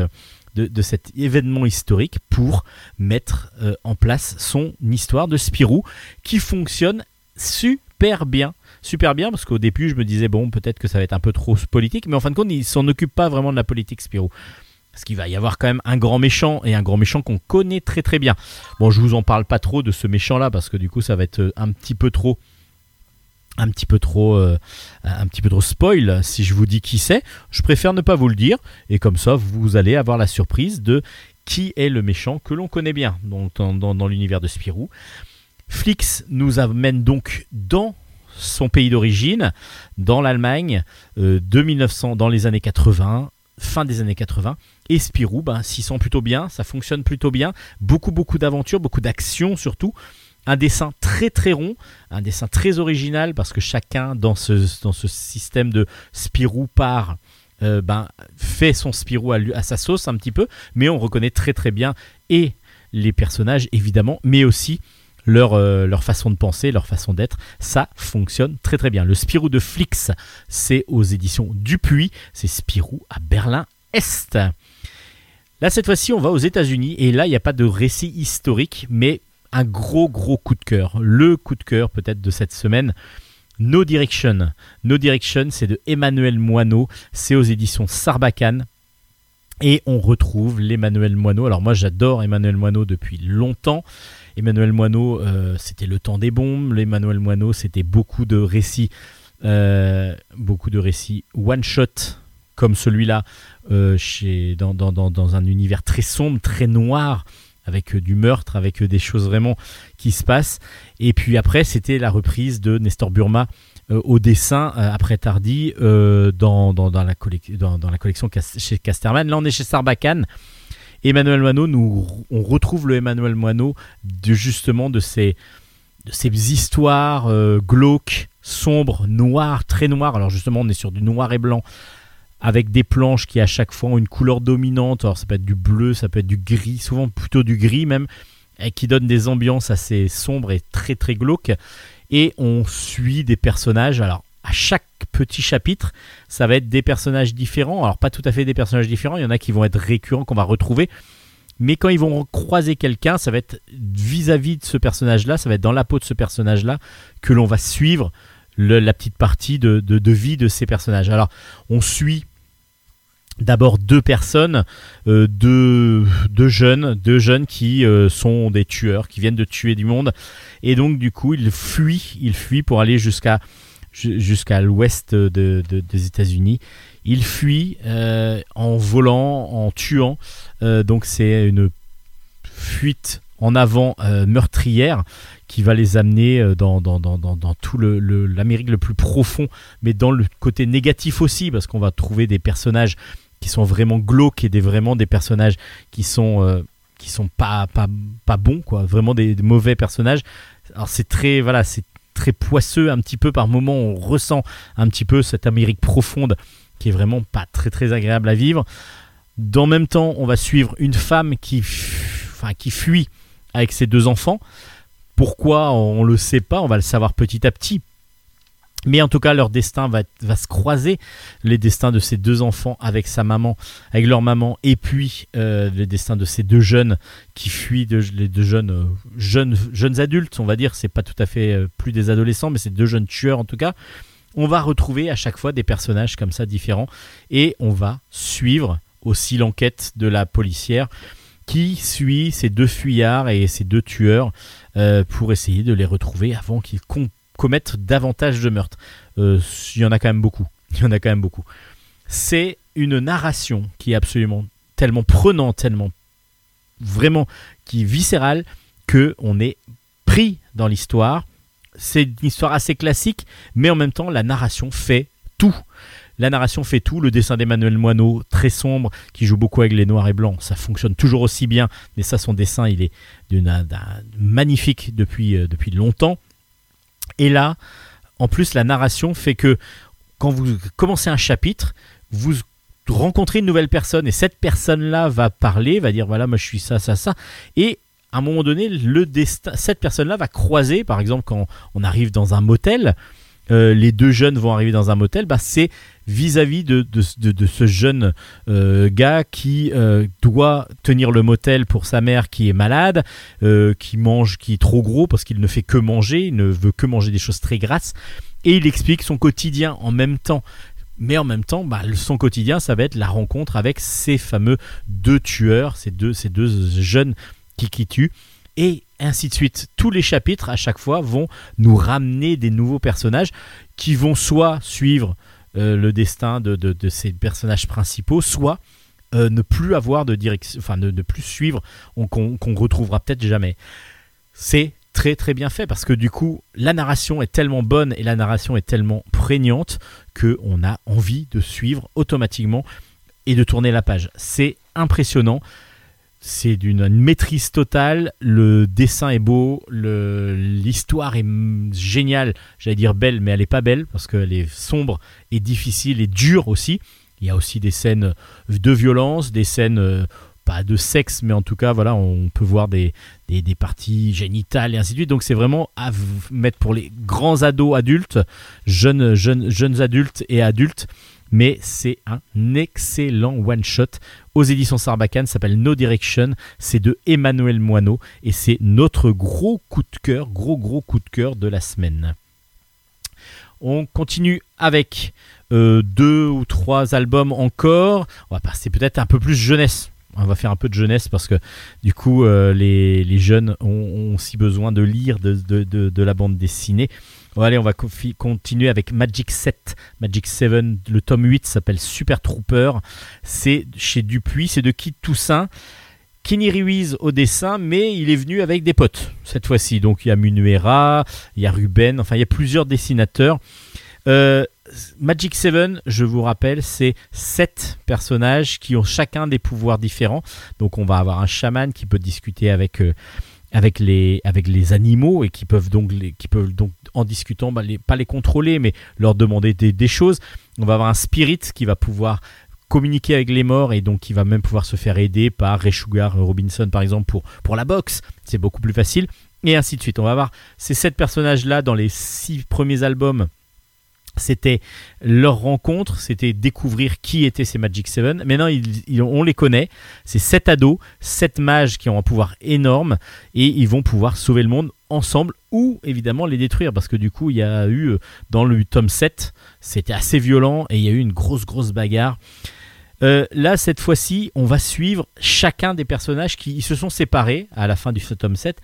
de cet événement historique pour mettre euh, en place son histoire de Spirou qui fonctionne super bien super bien parce qu'au début je me disais bon peut-être que ça va être un peu trop politique mais en fin de compte il s'en occupe pas vraiment de la politique Spirou Parce qu'il va y avoir quand même un grand méchant et un grand méchant qu'on connaît très très bien. Bon, je vous en parle pas trop de ce méchant là parce que du coup ça va être euh, un petit peu trop un petit peu trop euh, un petit peu trop spoil si je vous dis qui c'est. Je préfère ne pas vous le dire et comme ça vous allez avoir la surprise de qui est le méchant que l'on connaît bien dans- dans l'univers de Spirou. Flix nous amène donc dans son pays d'origine, dans l'Allemagne, euh, de 1900, dans les années 80, fin des années 80. Et Spirou, ben, s'y sent plutôt bien, ça fonctionne plutôt bien. Beaucoup, beaucoup d'aventures, beaucoup d'action surtout. Un dessin très très rond, un dessin très original parce que chacun dans ce, dans ce système de Spirou part, euh, ben, fait son Spirou à, à sa sauce un petit peu, mais on reconnaît très très bien et les personnages évidemment, mais aussi leur, euh, leur façon de penser, leur façon d'être. Ça fonctionne très très bien. Le Spirou de Flix, c'est aux éditions Dupuis, c'est Spirou à Berlin-Est. Là, cette fois-ci, on va aux États-Unis et là, il n'y a pas de récit historique, mais un gros, gros coup de cœur. Le coup de cœur, peut-être, de cette semaine. No Direction. No Direction, c'est de Emmanuel Moineau. C'est aux éditions Sarbacane. Et on retrouve l'Emmanuel Moineau. Alors, moi, j'adore Emmanuel Moineau depuis longtemps. Emmanuel Moineau, euh, c'était le temps des bombes. L'Emmanuel Moineau, c'était beaucoup de récits, euh, beaucoup de récits one shot comme celui-là, euh, dans, un univers très sombre, très noir, avec du meurtre, avec des choses vraiment qui se passent. Et puis après, c'était la reprise de Nestor Burma au dessin après Tardy dans, la dans, la collection chez Casterman. Là, on est chez Sarbacane. Emmanuel Moineau, on retrouve le Emmanuel Moineau de justement de ces, de ces histoires euh, glauques, sombres, noires, très noires. Alors justement, on est sur du noir et blanc avec des planches qui à chaque fois ont une couleur dominante. Alors ça peut être du bleu, ça peut être du gris, souvent plutôt du gris même, et qui donne des ambiances assez sombres et très très glauques. Et on suit des personnages. Alors à chaque petit chapitre, ça va être des personnages différents. Alors pas tout à fait des personnages différents, il y en a qui vont être récurrents, qu'on va retrouver. Mais quand ils vont croiser quelqu'un, ça va être vis-à-vis de ce personnage-là, ça va être dans la peau de ce personnage-là que l'on va suivre la petite partie de, vie de ces personnages. Alors, on suit d'abord deux personnes, euh, deux, jeunes, deux jeunes qui euh, sont des tueurs, qui viennent de tuer du monde, et donc du coup ils fuient, ils fuient pour aller jusqu'à ju- jusqu'à l'ouest de- de- des États-Unis. Ils fuient euh, en volant, en tuant. Euh, donc c'est une fuite en avant euh, meurtrière qui va les amener dans, tout l'Amérique le, plus profond, mais dans le côté négatif aussi, parce qu'on va trouver des personnages qui sont vraiment glauques et des, vraiment des personnages qui sont, qui sont pas, pas, pas bons, quoi, vraiment des, des mauvais personnages. Alors c'est très, voilà, c'est très poisseux un petit peu par moment, on ressent un petit peu cette Amérique profonde qui est vraiment pas très très agréable à vivre. Dans même temps, on va suivre une femme qui, enfin, qui fuit avec ses deux enfants. Pourquoi On le sait pas, on va le savoir petit à petit. Mais en tout cas, leur destin va, se croiser, les destins de ces deux enfants avec sa maman, avec leur maman, et puis euh, les destins de ces deux jeunes qui fuient, de, les deux jeunes, euh, jeunes, jeunes adultes, on va dire, c'est pas tout à fait euh, plus des adolescents, mais c'est deux jeunes tueurs en tout cas. On va retrouver à chaque fois des personnages comme ça différents, et on va suivre aussi l'enquête de la policière qui suit ces deux fuyards et ces deux tueurs euh, pour essayer de les retrouver avant qu'ils com- commettent davantage de meurtres. Euh, Il y en a quand même beaucoup. Il y en a quand même beaucoup. C'est une narration qui est absolument tellement prenante, tellement vraiment qui est viscérale que on est pris dans l'histoire. C'est une histoire assez classique, mais en même temps la narration fait tout. La narration fait tout. Le dessin d'Emmanuel Moineau, très sombre, qui joue beaucoup avec les noirs et blancs, ça fonctionne toujours aussi bien. Mais ça, son dessin, il est magnifique depuis, euh, depuis longtemps. Et là, en plus, la narration fait que quand vous commencez un chapitre, vous rencontrez une nouvelle personne et cette personne-là va parler, va dire voilà, moi je suis ça, ça, ça. Et à un moment donné, le destin, cette personne-là va croiser, par exemple, quand on arrive dans un motel, euh, les deux jeunes vont arriver dans un motel, bah, c'est vis-à-vis de, de- de- ce jeune euh, gars qui euh, doit tenir le motel pour sa mère qui est malade, qui mange, qui est trop gros parce qu'il ne fait que manger, il ne veut que manger des choses très grasses, et il explique son quotidien en même temps Mais en même temps, bah, son quotidien, ça va être la rencontre avec ces fameux deux tueurs, ces deux, ces deux jeunes qui, qui tuent. Et ainsi de suite. Tous les chapitres, à chaque fois, vont nous ramener des nouveaux personnages qui vont soit suivre euh, le destin de, ces personnages principaux, soit euh, ne plus avoir de direction, enfin ne, plus suivre, on- qu'on qu'on retrouvera peut-être jamais. C'est très très bien fait parce que du coup la narration est tellement bonne et la narration est tellement prégnante que on a envie de suivre automatiquement et de tourner la page. C'est impressionnant. C'est d'une une maîtrise totale. Le dessin est beau, l'histoire est géniale. J'allais dire belle, mais elle est pas belle parce qu'elle est sombre et difficile et dure aussi. Il y a aussi des scènes de violence, des scènes euh, pas de sexe, mais en tout cas, voilà, on peut voir des, des, des parties génitales et ainsi de suite. Donc c'est vraiment à mettre pour les grands ados adultes, jeunes, jeunes, jeunes adultes et adultes. Mais c'est un excellent one-shot aux éditions Sarbacane, s'appelle No Direction, c'est de Emmanuel Moineau et c'est notre gros coup de cœur, gros gros coup de cœur de la semaine. On continue avec euh, deux ou trois albums encore. On va passer peut-être un peu plus jeunesse. On va faire un peu de jeunesse parce que du coup euh, les, jeunes ont, aussi besoin de lire de la bande dessinée. Bon, allez, on va continuer avec Magic 7, Magic 7, le tome 8 s'appelle Super Trooper. C'est chez Dupuis, c'est de Kid Toussaint. Kenny Ruiz au dessin, mais il est venu avec des potes cette fois-ci. Donc il y a Munuera, il y a Ruben, enfin il y a plusieurs dessinateurs. Euh, Magic 7, je vous rappelle, c'est 7 personnages qui ont chacun des pouvoirs différents. Donc on va avoir un chaman qui peut discuter avec, euh, avec, les, avec les animaux et qui peuvent donc, les- qui peuvent donc en discutant, bah, pas les contrôler, mais leur demander des, choses. On va avoir un spirit qui va pouvoir communiquer avec les morts et donc qui va même pouvoir se faire aider par Ray Sugar Robinson par exemple pour, pour la boxe. C'est beaucoup plus facile. Et ainsi de suite. On va voir ces sept personnages-là dans les six premiers albums. C'était leur rencontre, c'était découvrir qui étaient ces Magic 7. Maintenant, on les connaît. C'est sept ados, sept mages qui ont un pouvoir énorme et ils vont pouvoir sauver le monde ensemble ou évidemment les détruire parce que du coup, il y a eu euh, dans le tome 7, c'était assez violent et il y a eu une grosse, grosse bagarre. Euh, là, cette fois-ci, on va suivre chacun des personnages qui se sont séparés à la fin du tome 7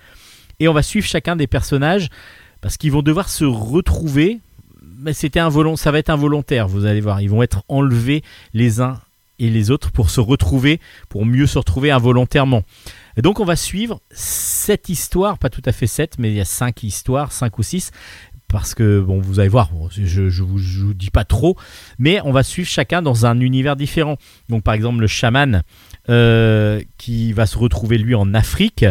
et on va suivre chacun des personnages parce qu'ils vont devoir se retrouver mais c'était ça va être involontaire, vous allez voir. Ils vont être enlevés les uns et les autres pour se retrouver, pour mieux se retrouver involontairement. Et donc on va suivre cette histoire, pas tout à fait sept, mais il y a cinq histoires, cinq ou six, parce que bon, vous allez voir, je, je vous dis pas trop, mais on va suivre chacun dans un univers différent. Donc par exemple le chaman euh, qui va se retrouver lui en Afrique.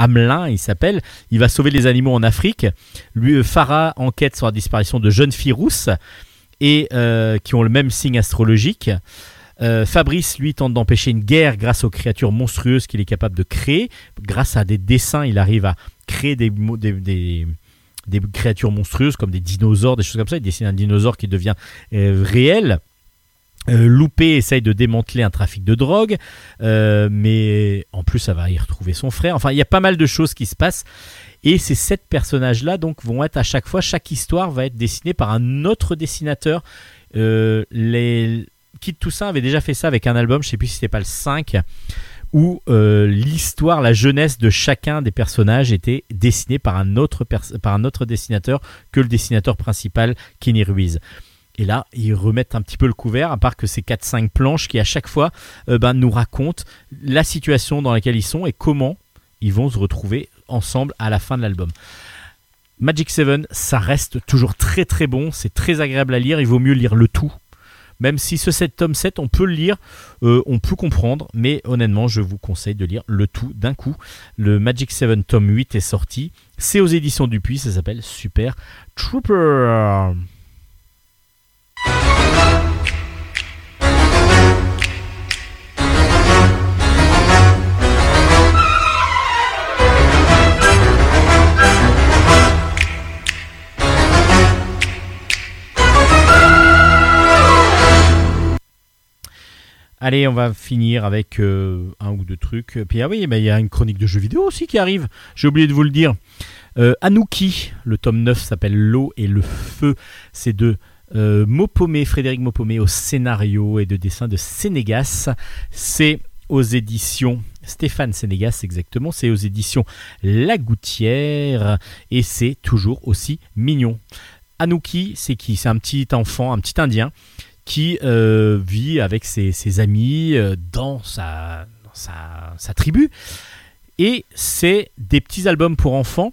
Hamelin, il s'appelle. Il va sauver les animaux en Afrique. Lui, euh, Farah enquête sur la disparition de jeunes filles rousses et euh, qui ont le même signe astrologique. Euh, Fabrice, lui, tente d'empêcher une guerre grâce aux créatures monstrueuses qu'il est capable de créer. Grâce à des dessins, il arrive à créer des, créatures monstrueuses comme des dinosaures, des choses comme ça. Il dessine un dinosaure qui devient réel. Euh, Loupé essaye de démanteler un trafic de drogue, euh, mais en plus ça va y retrouver son frère. Enfin, il y a pas mal de choses qui se passent. Et ces sept personnages-là donc vont être à chaque fois, chaque histoire va être dessinée par un autre dessinateur. Euh, les Kid Toussaint avait déjà fait ça avec un album, je sais plus si c'était pas le 5, où l'histoire, la jeunesse de chacun des personnages était dessinée par un autre, par un autre dessinateur que le dessinateur principal, Kenny Ruiz. Et là, ils remettent un petit peu le couvert, à part que ces 4-5 planches qui, à chaque fois, euh, ben, nous racontent la situation dans laquelle ils sont et comment ils vont se retrouver ensemble à la fin de l'album. Magic 7, ça reste toujours très très bon, c'est très agréable à lire, il vaut mieux lire le tout. Même si ce 7 tome 7, on peut le lire, euh, on peut comprendre, mais honnêtement, je vous conseille de lire le tout d'un coup. Le Magic 7 tome 8 est sorti, c'est aux éditions Dupuis, ça s'appelle Super Trooper. Allez, on va finir avec euh, un ou deux trucs. Puis ah oui, bah, il y a une chronique de jeux vidéo aussi qui arrive. J'ai oublié de vous le dire. Euh, Anouki, le tome 9 s'appelle L'eau et le feu. C'est de Euh, Mopomé, Frédéric Mopomé au scénario et de dessin de Sénégas. C'est aux éditions Stéphane Sénégas exactement, c'est aux éditions La Gouttière et c'est toujours aussi mignon. Anouki, c'est qui? C'est un petit enfant, un petit indien qui euh, vit avec ses, amis euh, dans, sa tribu. Et c'est des petits albums pour enfants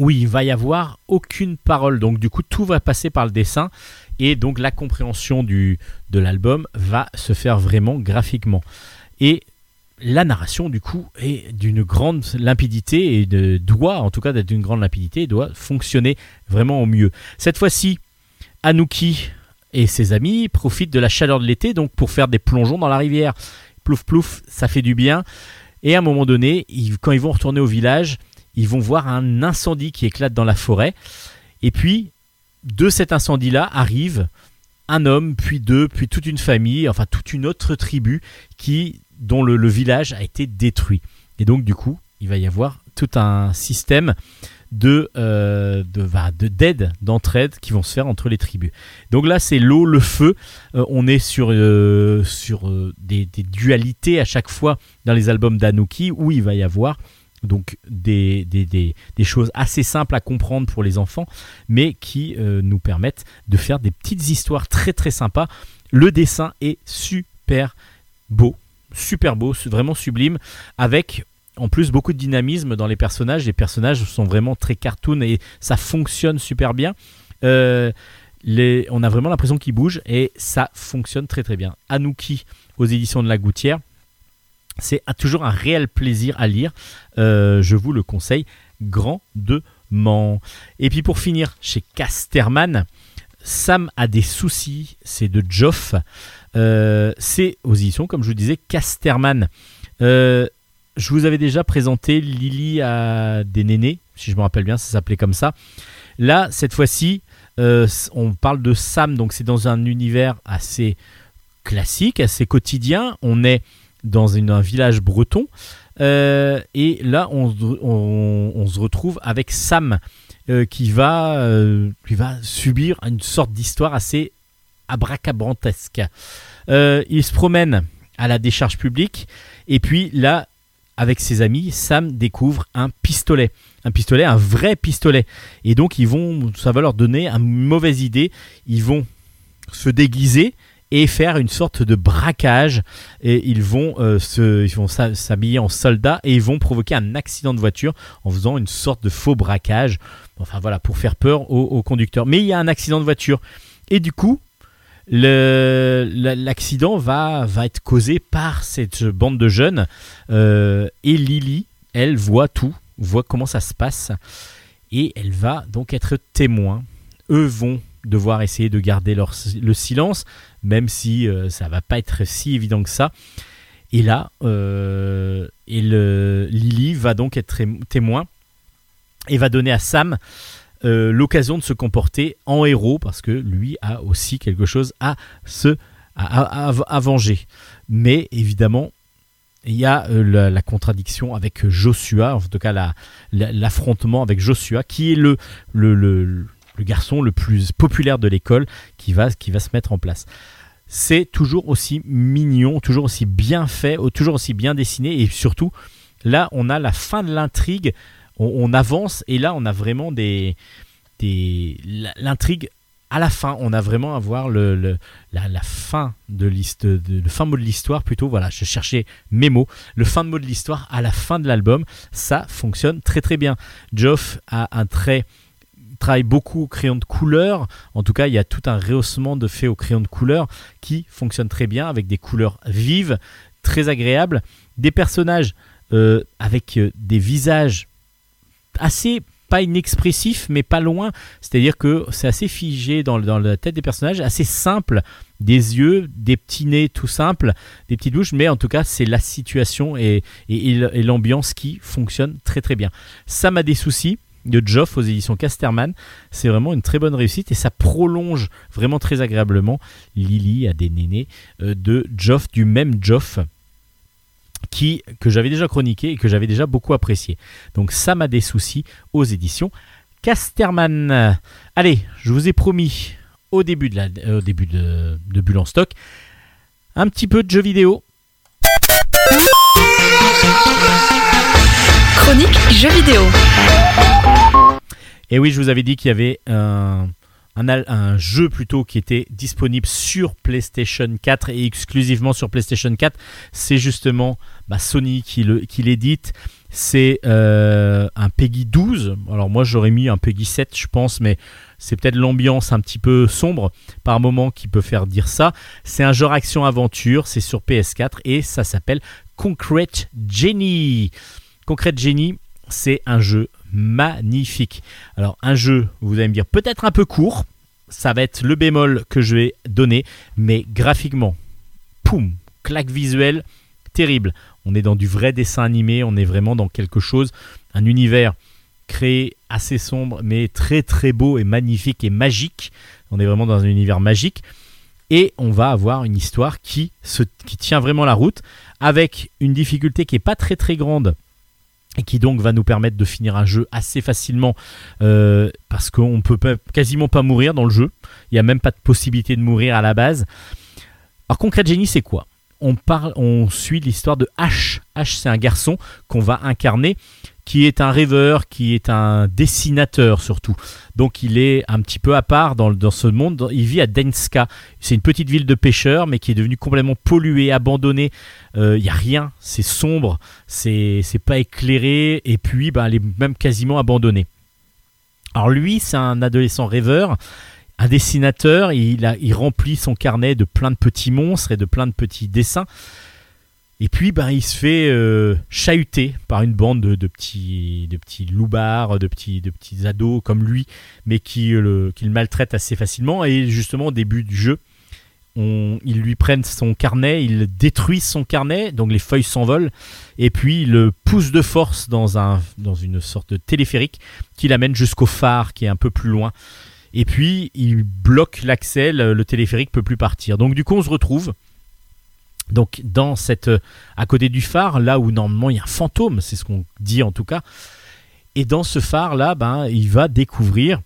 où il va y avoir aucune parole. Donc du coup, tout va passer par le dessin et donc la compréhension de l'album va se faire vraiment graphiquement. Et la narration, du coup, est d'une grande limpidité et doit, en tout cas, d'être d'une grande limpidité et doit fonctionner vraiment au mieux. Cette fois-ci, Anouki et ses amis profitent de la chaleur de l'été donc pour faire des plongeons dans la rivière. Plouf plouf, ça fait du bien. Et à un moment donné, quand ils vont retourner au village, ils vont voir un incendie qui éclate dans la forêt. Et puis, de cet incendie-là arrive un homme, puis deux, puis toute une famille, enfin toute une autre tribu qui, dont le, village a été détruit. Et donc, du coup, il va y avoir tout un système de euh, bah, de- d'aide, d'entraide qui vont se faire entre les tribus. Donc là, c'est l'eau, le feu. Euh, on est sur euh, des, des dualités à chaque fois dans les albums d'Anouki où il va y avoir donc des, choses assez simples à comprendre pour les enfants, mais qui euh, nous permettent de faire des petites histoires très très sympas. Le dessin est super beau, super beau, vraiment sublime, avec en plus beaucoup de dynamisme dans les personnages. Les personnages sont vraiment très cartoon et ça fonctionne super bien. Euh, on a vraiment l'impression qu'ils bougent et ça fonctionne très très bien. Anouki aux éditions de la Gouttière, c'est toujours un réel plaisir à lire. Euh, je vous le conseille grandement. Et puis pour finir, chez Casterman, Sam a des soucis, c'est de Joff. Euh, c'est aux comme je vous disais, Casterman. Euh, je vous avais déjà présenté Lily à des nénés, si je me rappelle bien, ça s'appelait comme ça. Là, cette fois-ci, on parle de Sam, donc c'est dans un univers assez classique, assez quotidien. On est dans un village breton. Euh, et là, on, se- retrouve avec Sam euh, qui, va, euh, qui va subir une sorte d'histoire assez abracabrantesque. Euh, il se promène à la décharge publique et puis là, avec ses amis, Sam découvre un pistolet. Un pistolet, un vrai pistolet. Et donc, ils ça va leur donner une mauvaise idée. Ils vont se déguiser et faire une sorte de braquage. Et ils vont euh, s'habiller en soldats et ils vont provoquer un accident de voiture en faisant une sorte de faux braquage. Enfin voilà pour faire peur aux, conducteurs. Mais il y a un accident de voiture. Et du coup l'accident va, va être causé par cette bande de jeunes. Euh, et Lily elle voit tout voit comment ça se passe. Et elle va donc être témoin. Eux vont devoir essayer de garder le silence même si euh, ça va pas être si évident que ça. Et là, euh, et Lily va donc être témoin et va donner à Sam euh, l'occasion de se comporter en héros parce que lui a aussi quelque chose à se venger. Mais évidemment, il y a euh, la, contradiction avec Joshua, en tout cas la- la- l'affrontement avec Joshua, qui est le- le garçon le plus populaire de l'école qui va, se mettre en place c'est toujours aussi mignon, toujours aussi bien fait, toujours aussi bien dessiné et surtout là on a la fin de l'intrigue, on, avance et là on a vraiment des, l'intrigue à la fin, on a vraiment à voir le, fin de mot de l'histoire plutôt. Voilà, je cherchais mes mots. Le fin mot de l'histoire à la fin de l'album, ça fonctionne très très bien. Geoff a un trait travaille beaucoup au crayon de couleur. En tout cas, il y a tout un rehaussement de fait au crayon de couleur qui fonctionne très bien avec des couleurs vives, très agréables, des personnages euh, avec euh, des visages assez pas inexpressifs, mais pas loin. C'est-à-dire que c'est assez figé dans, dans la tête des personnages, assez simple, des yeux, des petits nez tout simples, des petites bouches, mais en tout cas, c'est la situation et et l'ambiance qui fonctionne très très bien. Ça m'a des soucis de Joff aux éditions Casterman. C'est vraiment une très bonne réussite et ça prolonge vraiment très agréablement Lily à des nénés euh, de Joff, du même Joff qui, que j'avais déjà chroniqué et que j'avais déjà beaucoup apprécié. Donc ça m'a des soucis aux éditions Casterman. Allez, je vous ai promis au début de, la, euh, au début de, de Bulle en stock. Un petit peu de jeux vidéo. Chronique jeux vidéo. Et oui, je vous avais dit qu'il y avait un, jeu plutôt qui était disponible sur PlayStation 4 et exclusivement sur PlayStation 4. C'est justement bah, Sony qui l'édite. C'est euh, un Peggy 12. Alors moi j'aurais mis un Peggy 7 je pense, mais c'est peut-être l'ambiance un petit peu sombre par moment qui peut faire dire ça. C'est un genre action-aventure, c'est sur PS4 et ça s'appelle Concrete Genie. Concrete Genie, c'est un jeu magnifique. Alors un jeu, vous allez me dire peut-être un peu court, ça va être le bémol que je vais donner, mais graphiquement, poum, claque visuelle, terrible. On est dans du vrai dessin animé, on est vraiment dans quelque chose, un univers créé assez sombre, mais très très beau et magnifique et magique. On est vraiment dans un univers magique. Et on va avoir une histoire qui, qui tient vraiment la route, avec une difficulté qui n'est pas très très grande, et qui donc va nous permettre de finir un jeu assez facilement euh, parce qu'on peut pas- quasiment pas mourir dans le jeu. Il n'y a même pas de possibilité de mourir à la base. Alors Concrete Genie, c'est quoi? On, parle, on suit l'histoire de H. H, c'est un garçon qu'on va incarner, qui est un rêveur, qui est un dessinateur surtout. Donc il est un petit peu à part dans, ce monde. Il vit à Denska. C'est une petite ville de pêcheurs, mais qui est devenue complètement polluée, abandonnée. Euh, Il n'y a rien, c'est sombre, c'est pas éclairé, et puis bah, elle est même quasiment abandonnée. Alors lui, c'est un adolescent rêveur, un dessinateur, il remplit son carnet de plein de petits monstres et de plein de petits dessins. Et puis, ben, il se fait euh, chahuter par une bande de, petits, de petits loupards, de petits, de petits ados comme lui, mais qui, le, qui le assez facilement. Et justement, au début du jeu, on, ils lui prennent son carnet, ils détruisent son carnet, donc les feuilles s'envolent, et puis ils le poussent de force dans, un, dans une sorte de téléphérique qui l'amène jusqu'au phare qui est un peu plus loin. Et puis il bloque l'accès, le, le téléphérique peut plus partir. Donc du coup on se retrouve donc dans cette euh, à côté du phare, là où normalement il y a un fantôme, c'est ce qu'on dit en tout cas. Et dans ce phare là, ben il va découvrir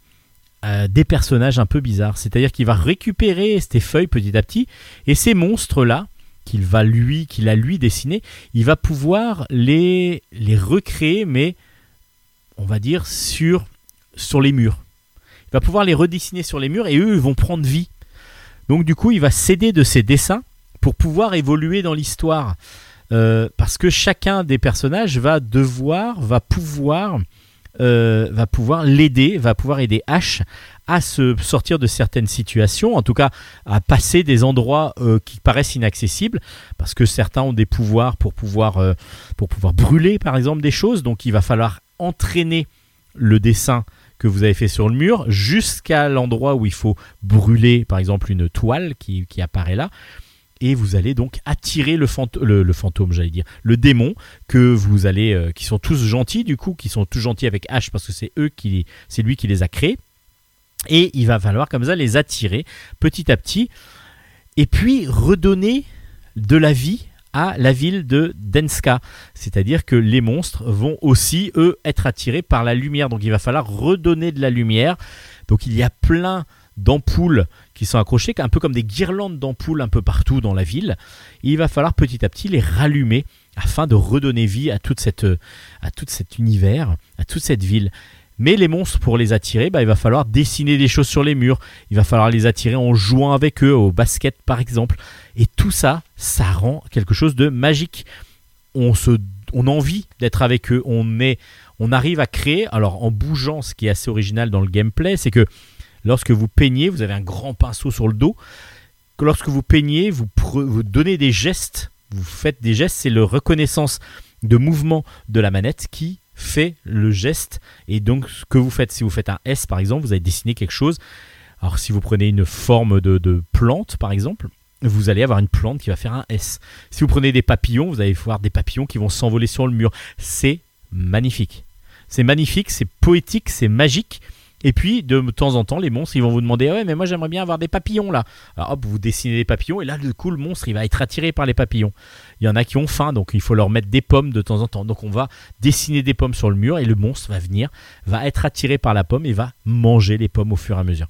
euh, des personnages un peu bizarres. C'est-à-dire qu'il va récupérer ces feuilles petit à petit et ces monstres là qu'il va lui qu'il a lui dessiné, il va pouvoir les les recréer mais on va dire sur sur les murs. Il va pouvoir les redessiner sur les murs et eux ils vont prendre vie. Donc du coup, il va s'aider de ses dessins pour pouvoir évoluer dans l'histoire. Euh, parce que chacun des personnages va devoir, va pouvoir, euh, va pouvoir l'aider, va pouvoir aider H à se sortir de certaines situations, en tout cas à passer des endroits euh, qui paraissent inaccessibles, parce que certains ont des pouvoirs pour pouvoir, brûler par exemple des choses, donc il va falloir entraîner le dessin que vous avez fait sur le mur jusqu'à l'endroit où il faut brûler par exemple une toile qui apparaît là et vous allez donc attirer le, fant- le, le fantôme, j'allais dire, le démon que vous allez, euh, qui sont tous gentils du coup, qui sont tous gentils avec H parce que c'est eux qui, c'est lui qui les a créés. Et il va falloir comme ça les attirer petit à petit, et puis redonner de la vie à la ville de Denska. C'est-à-dire que les monstres vont aussi, eux, être attirés par la lumière. Donc il va falloir redonner de la lumière. Donc il y a plein d'ampoules qui sont accrochées, un peu comme des guirlandes d'ampoules un peu partout dans la ville. Il va falloir petit à petit les rallumer afin de redonner vie à toute cette, à tout cet univers, à toute cette ville. Mais les monstres, pour les attirer, bah, il va falloir dessiner des choses sur les murs. Il va falloir les attirer en jouant avec eux, au basket par exemple. Et tout ça, ça rend quelque chose de magique. On, se, on a envie d'être avec eux. On, est, on arrive à créer, alors en bougeant, ce qui est assez original dans le gameplay, c'est que lorsque vous peignez, vous avez un grand pinceau sur le dos. Que lorsque vous peignez, vous, vous donnez des gestes. Vous faites des gestes, c'est le reconnaissance de mouvement de la manette qui fait le geste. Et donc, ce que vous faites, si vous faites un S par exemple, vous allez dessiner quelque chose. Alors, si vous prenez une forme de, de plante par exemple, vous allez avoir une plante qui va faire un S. Si vous prenez des papillons, vous allez voir des papillons qui vont s'envoler sur le mur. C'est magnifique. C'est magnifique, c'est poétique, c'est magique. Et puis, de temps en temps, les monstres, vont vous demander Ouais, mais moi j'aimerais bien avoir des papillons là. Alors hop, vous dessinez des papillons, et là, du coup, le monstre, il va être attiré par les papillons. Il y en a qui ont faim, donc il faut leur mettre des pommes de temps en temps. Donc on va dessiner des pommes sur le mur, et le monstre va venir, va être attiré par la pomme et va manger les pommes au fur et à mesure.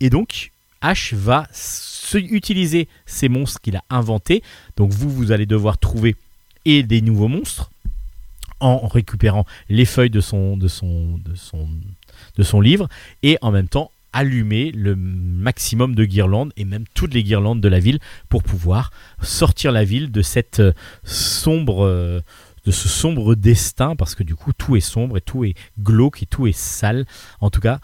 Et donc, Ash va se- utiliser ces monstres qu'il a inventés. Donc vous, vous allez devoir trouver et des nouveaux monstres en récupérant les feuilles de son, de son, de son, de son livre et en même temps allumer le maximum de guirlandes et même toutes les guirlandes de la ville pour pouvoir sortir la ville de cette euh, sombre euh, de ce sombre destin parce que du coup tout est sombre et tout est glauque et tout est sale. En tout cas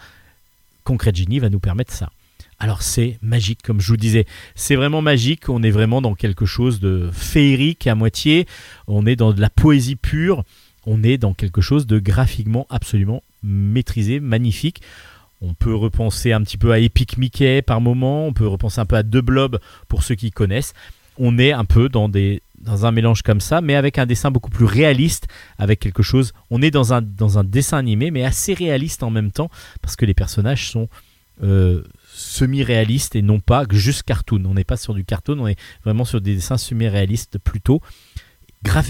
Concrete Genie va nous permettre ça. Alors c'est magique comme je vous disais. C'est vraiment magique. On est vraiment dans quelque chose de féerique à moitié. On est dans de la poésie pure. On est dans quelque chose de graphiquement absolument maîtrisé magnifique on peut repenser un petit peu à Epic Mickey par moment, on peut repenser un peu à The Blob pour ceux qui connaissent. On est un peu dans, un mélange comme ça, mais avec un dessin beaucoup plus réaliste, avec quelque chose. On est dans un, dessin animé, mais assez réaliste en même temps, parce que les personnages sont euh, semi-réalistes et non pas juste cartoon. On n'est pas sur du cartoon, on est vraiment sur des dessins semi-réalistes plutôt.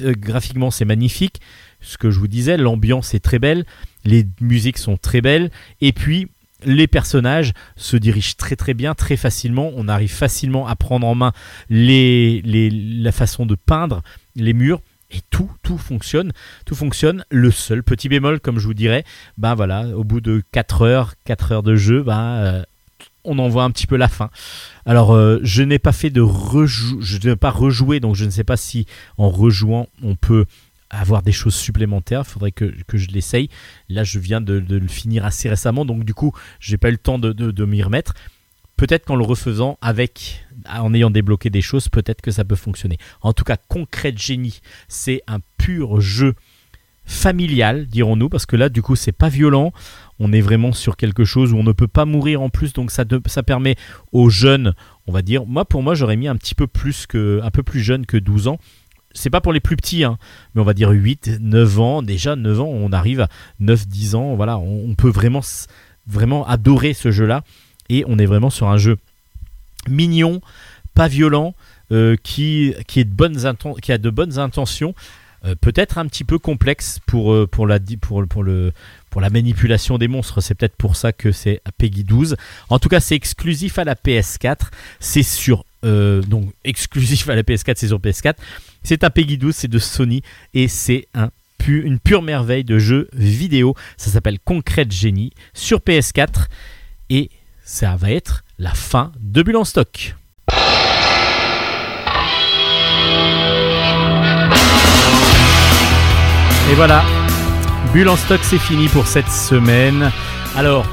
Euh, graphiquement, c'est magnifique. Ce que je vous disais, l'ambiance est très belle, les musiques sont très belles, et puis les personnages se dirigent très très bien, très facilement. On arrive facilement à prendre en main la façon de peindre les murs. Et tout, tout fonctionne, tout fonctionne. Le seul petit bémol, comme je vous dirais, ben voilà, au bout de 4 heures, 4 heures de jeu, ben, euh, on en voit un petit peu la fin. Alors, euh, je n'ai pas fait de rejou, je n'ai pas rejoué, donc je ne sais pas si en rejouant on peut avoir des choses supplémentaires. Il faudrait que, je l'essaye. Là, je viens de, le finir assez récemment, donc du coup, j'ai pas eu le temps de, m'y remettre. Peut-être qu'en le refaisant avec, en ayant débloqué des choses, peut-être que ça peut fonctionner. En tout cas, Concrete Genie, c'est un pur jeu familial, dirons-nous, parce que là, du coup, c'est pas violent. On est vraiment sur quelque chose où on ne peut pas mourir en plus, donc ça, ça permet aux jeunes, on va dire. Moi, pour moi, j'aurais mis un petit peu plus que, un peu plus jeune que 12 ans. C'est pas pour les plus petits, hein, mais on va dire 8, 9 ans. Déjà, 9 ans, on arrive à 9, 10 ans. Voilà, on, peut vraiment, adorer ce jeu-là. Et on est vraiment sur un jeu mignon, pas violent, euh, qui, a de bonnes intentions. euh, peut-être un petit peu complexe pour, euh, la, pour, la manipulation des monstres. C'est peut-être pour ça que c'est Peggy 12. En tout cas, c'est exclusif à la PS4. C'est sur. Euh, donc, exclusif à la PS4, c'est sur PS4. C'est un Peggy 12, c'est de Sony. Et c'est une pure merveille de jeu vidéo. Ça s'appelle Concrete Genie sur PS4. Et ça va être la fin de Bulle en stock. Et voilà, Bulle en stock, c'est fini pour cette semaine. Alors,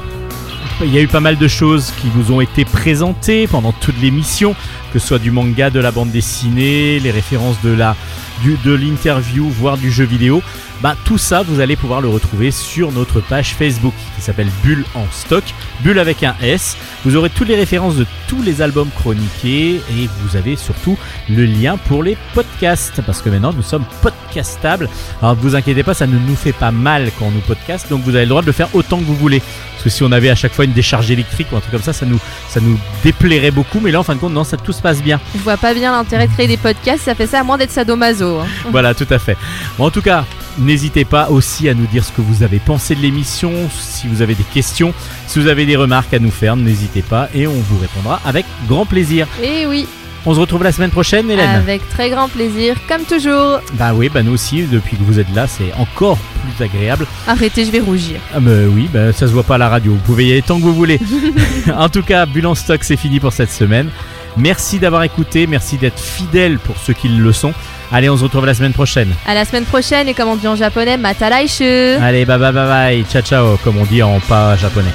il y a eu pas mal de choses qui vous ont été présentées pendant toute l'émission, que ce soit du manga, de la bande dessinée, les références de la du- de l'interview, voire du jeu vidéo. Bah, tout ça, vous allez pouvoir le retrouver sur notre page Facebook qui s'appelle Bulle en stock, Bulle avec un S. Vous aurez toutes les références de tous les albums chroniqués et vous avez surtout le lien pour les podcasts parce que maintenant nous sommes podcastables. Alors ne vous inquiétez pas, ça ne nous fait pas mal quand on nous podcast, donc vous avez le droit de le faire autant que vous voulez. Parce que si on avait à chaque fois une décharge électrique ou un truc comme ça, ça nous, ça nous déplairait beaucoup. Mais là, en fin de compte, non, ça tout se passe bien. Je vois pas bien l'intérêt de créer des podcasts, ça fait ça à moins d'être sadomaso. Hein. voilà, tout à fait. Bon, en tout cas, n'hésitez pas aussi à nous dire ce que vous avez pensé de l'émission, si vous avez des questions, si vous avez des remarques à nous faire, n'hésitez pas et on vous répondra avec grand plaisir. Et oui, On se retrouve la semaine prochaine, Hélène. avec très grand plaisir, comme toujours. Bah oui, bah nous aussi, depuis que vous êtes là, c'est encore plus agréable. Arrêtez, je vais rougir. Ah bah oui, bah ça se voit pas à la radio, vous pouvez y aller tant que vous voulez. en tout cas, Bulle en stock, c'est fini pour cette semaine. Merci d'avoir écouté, merci d'être fidèle pour ceux qui le sont. Allez, on se retrouve la semaine prochaine. À la semaine prochaine et comme on dit en japonais, matalaishu. Allez, bye bye bye bye, ciao ciao, comme on dit en pas japonais.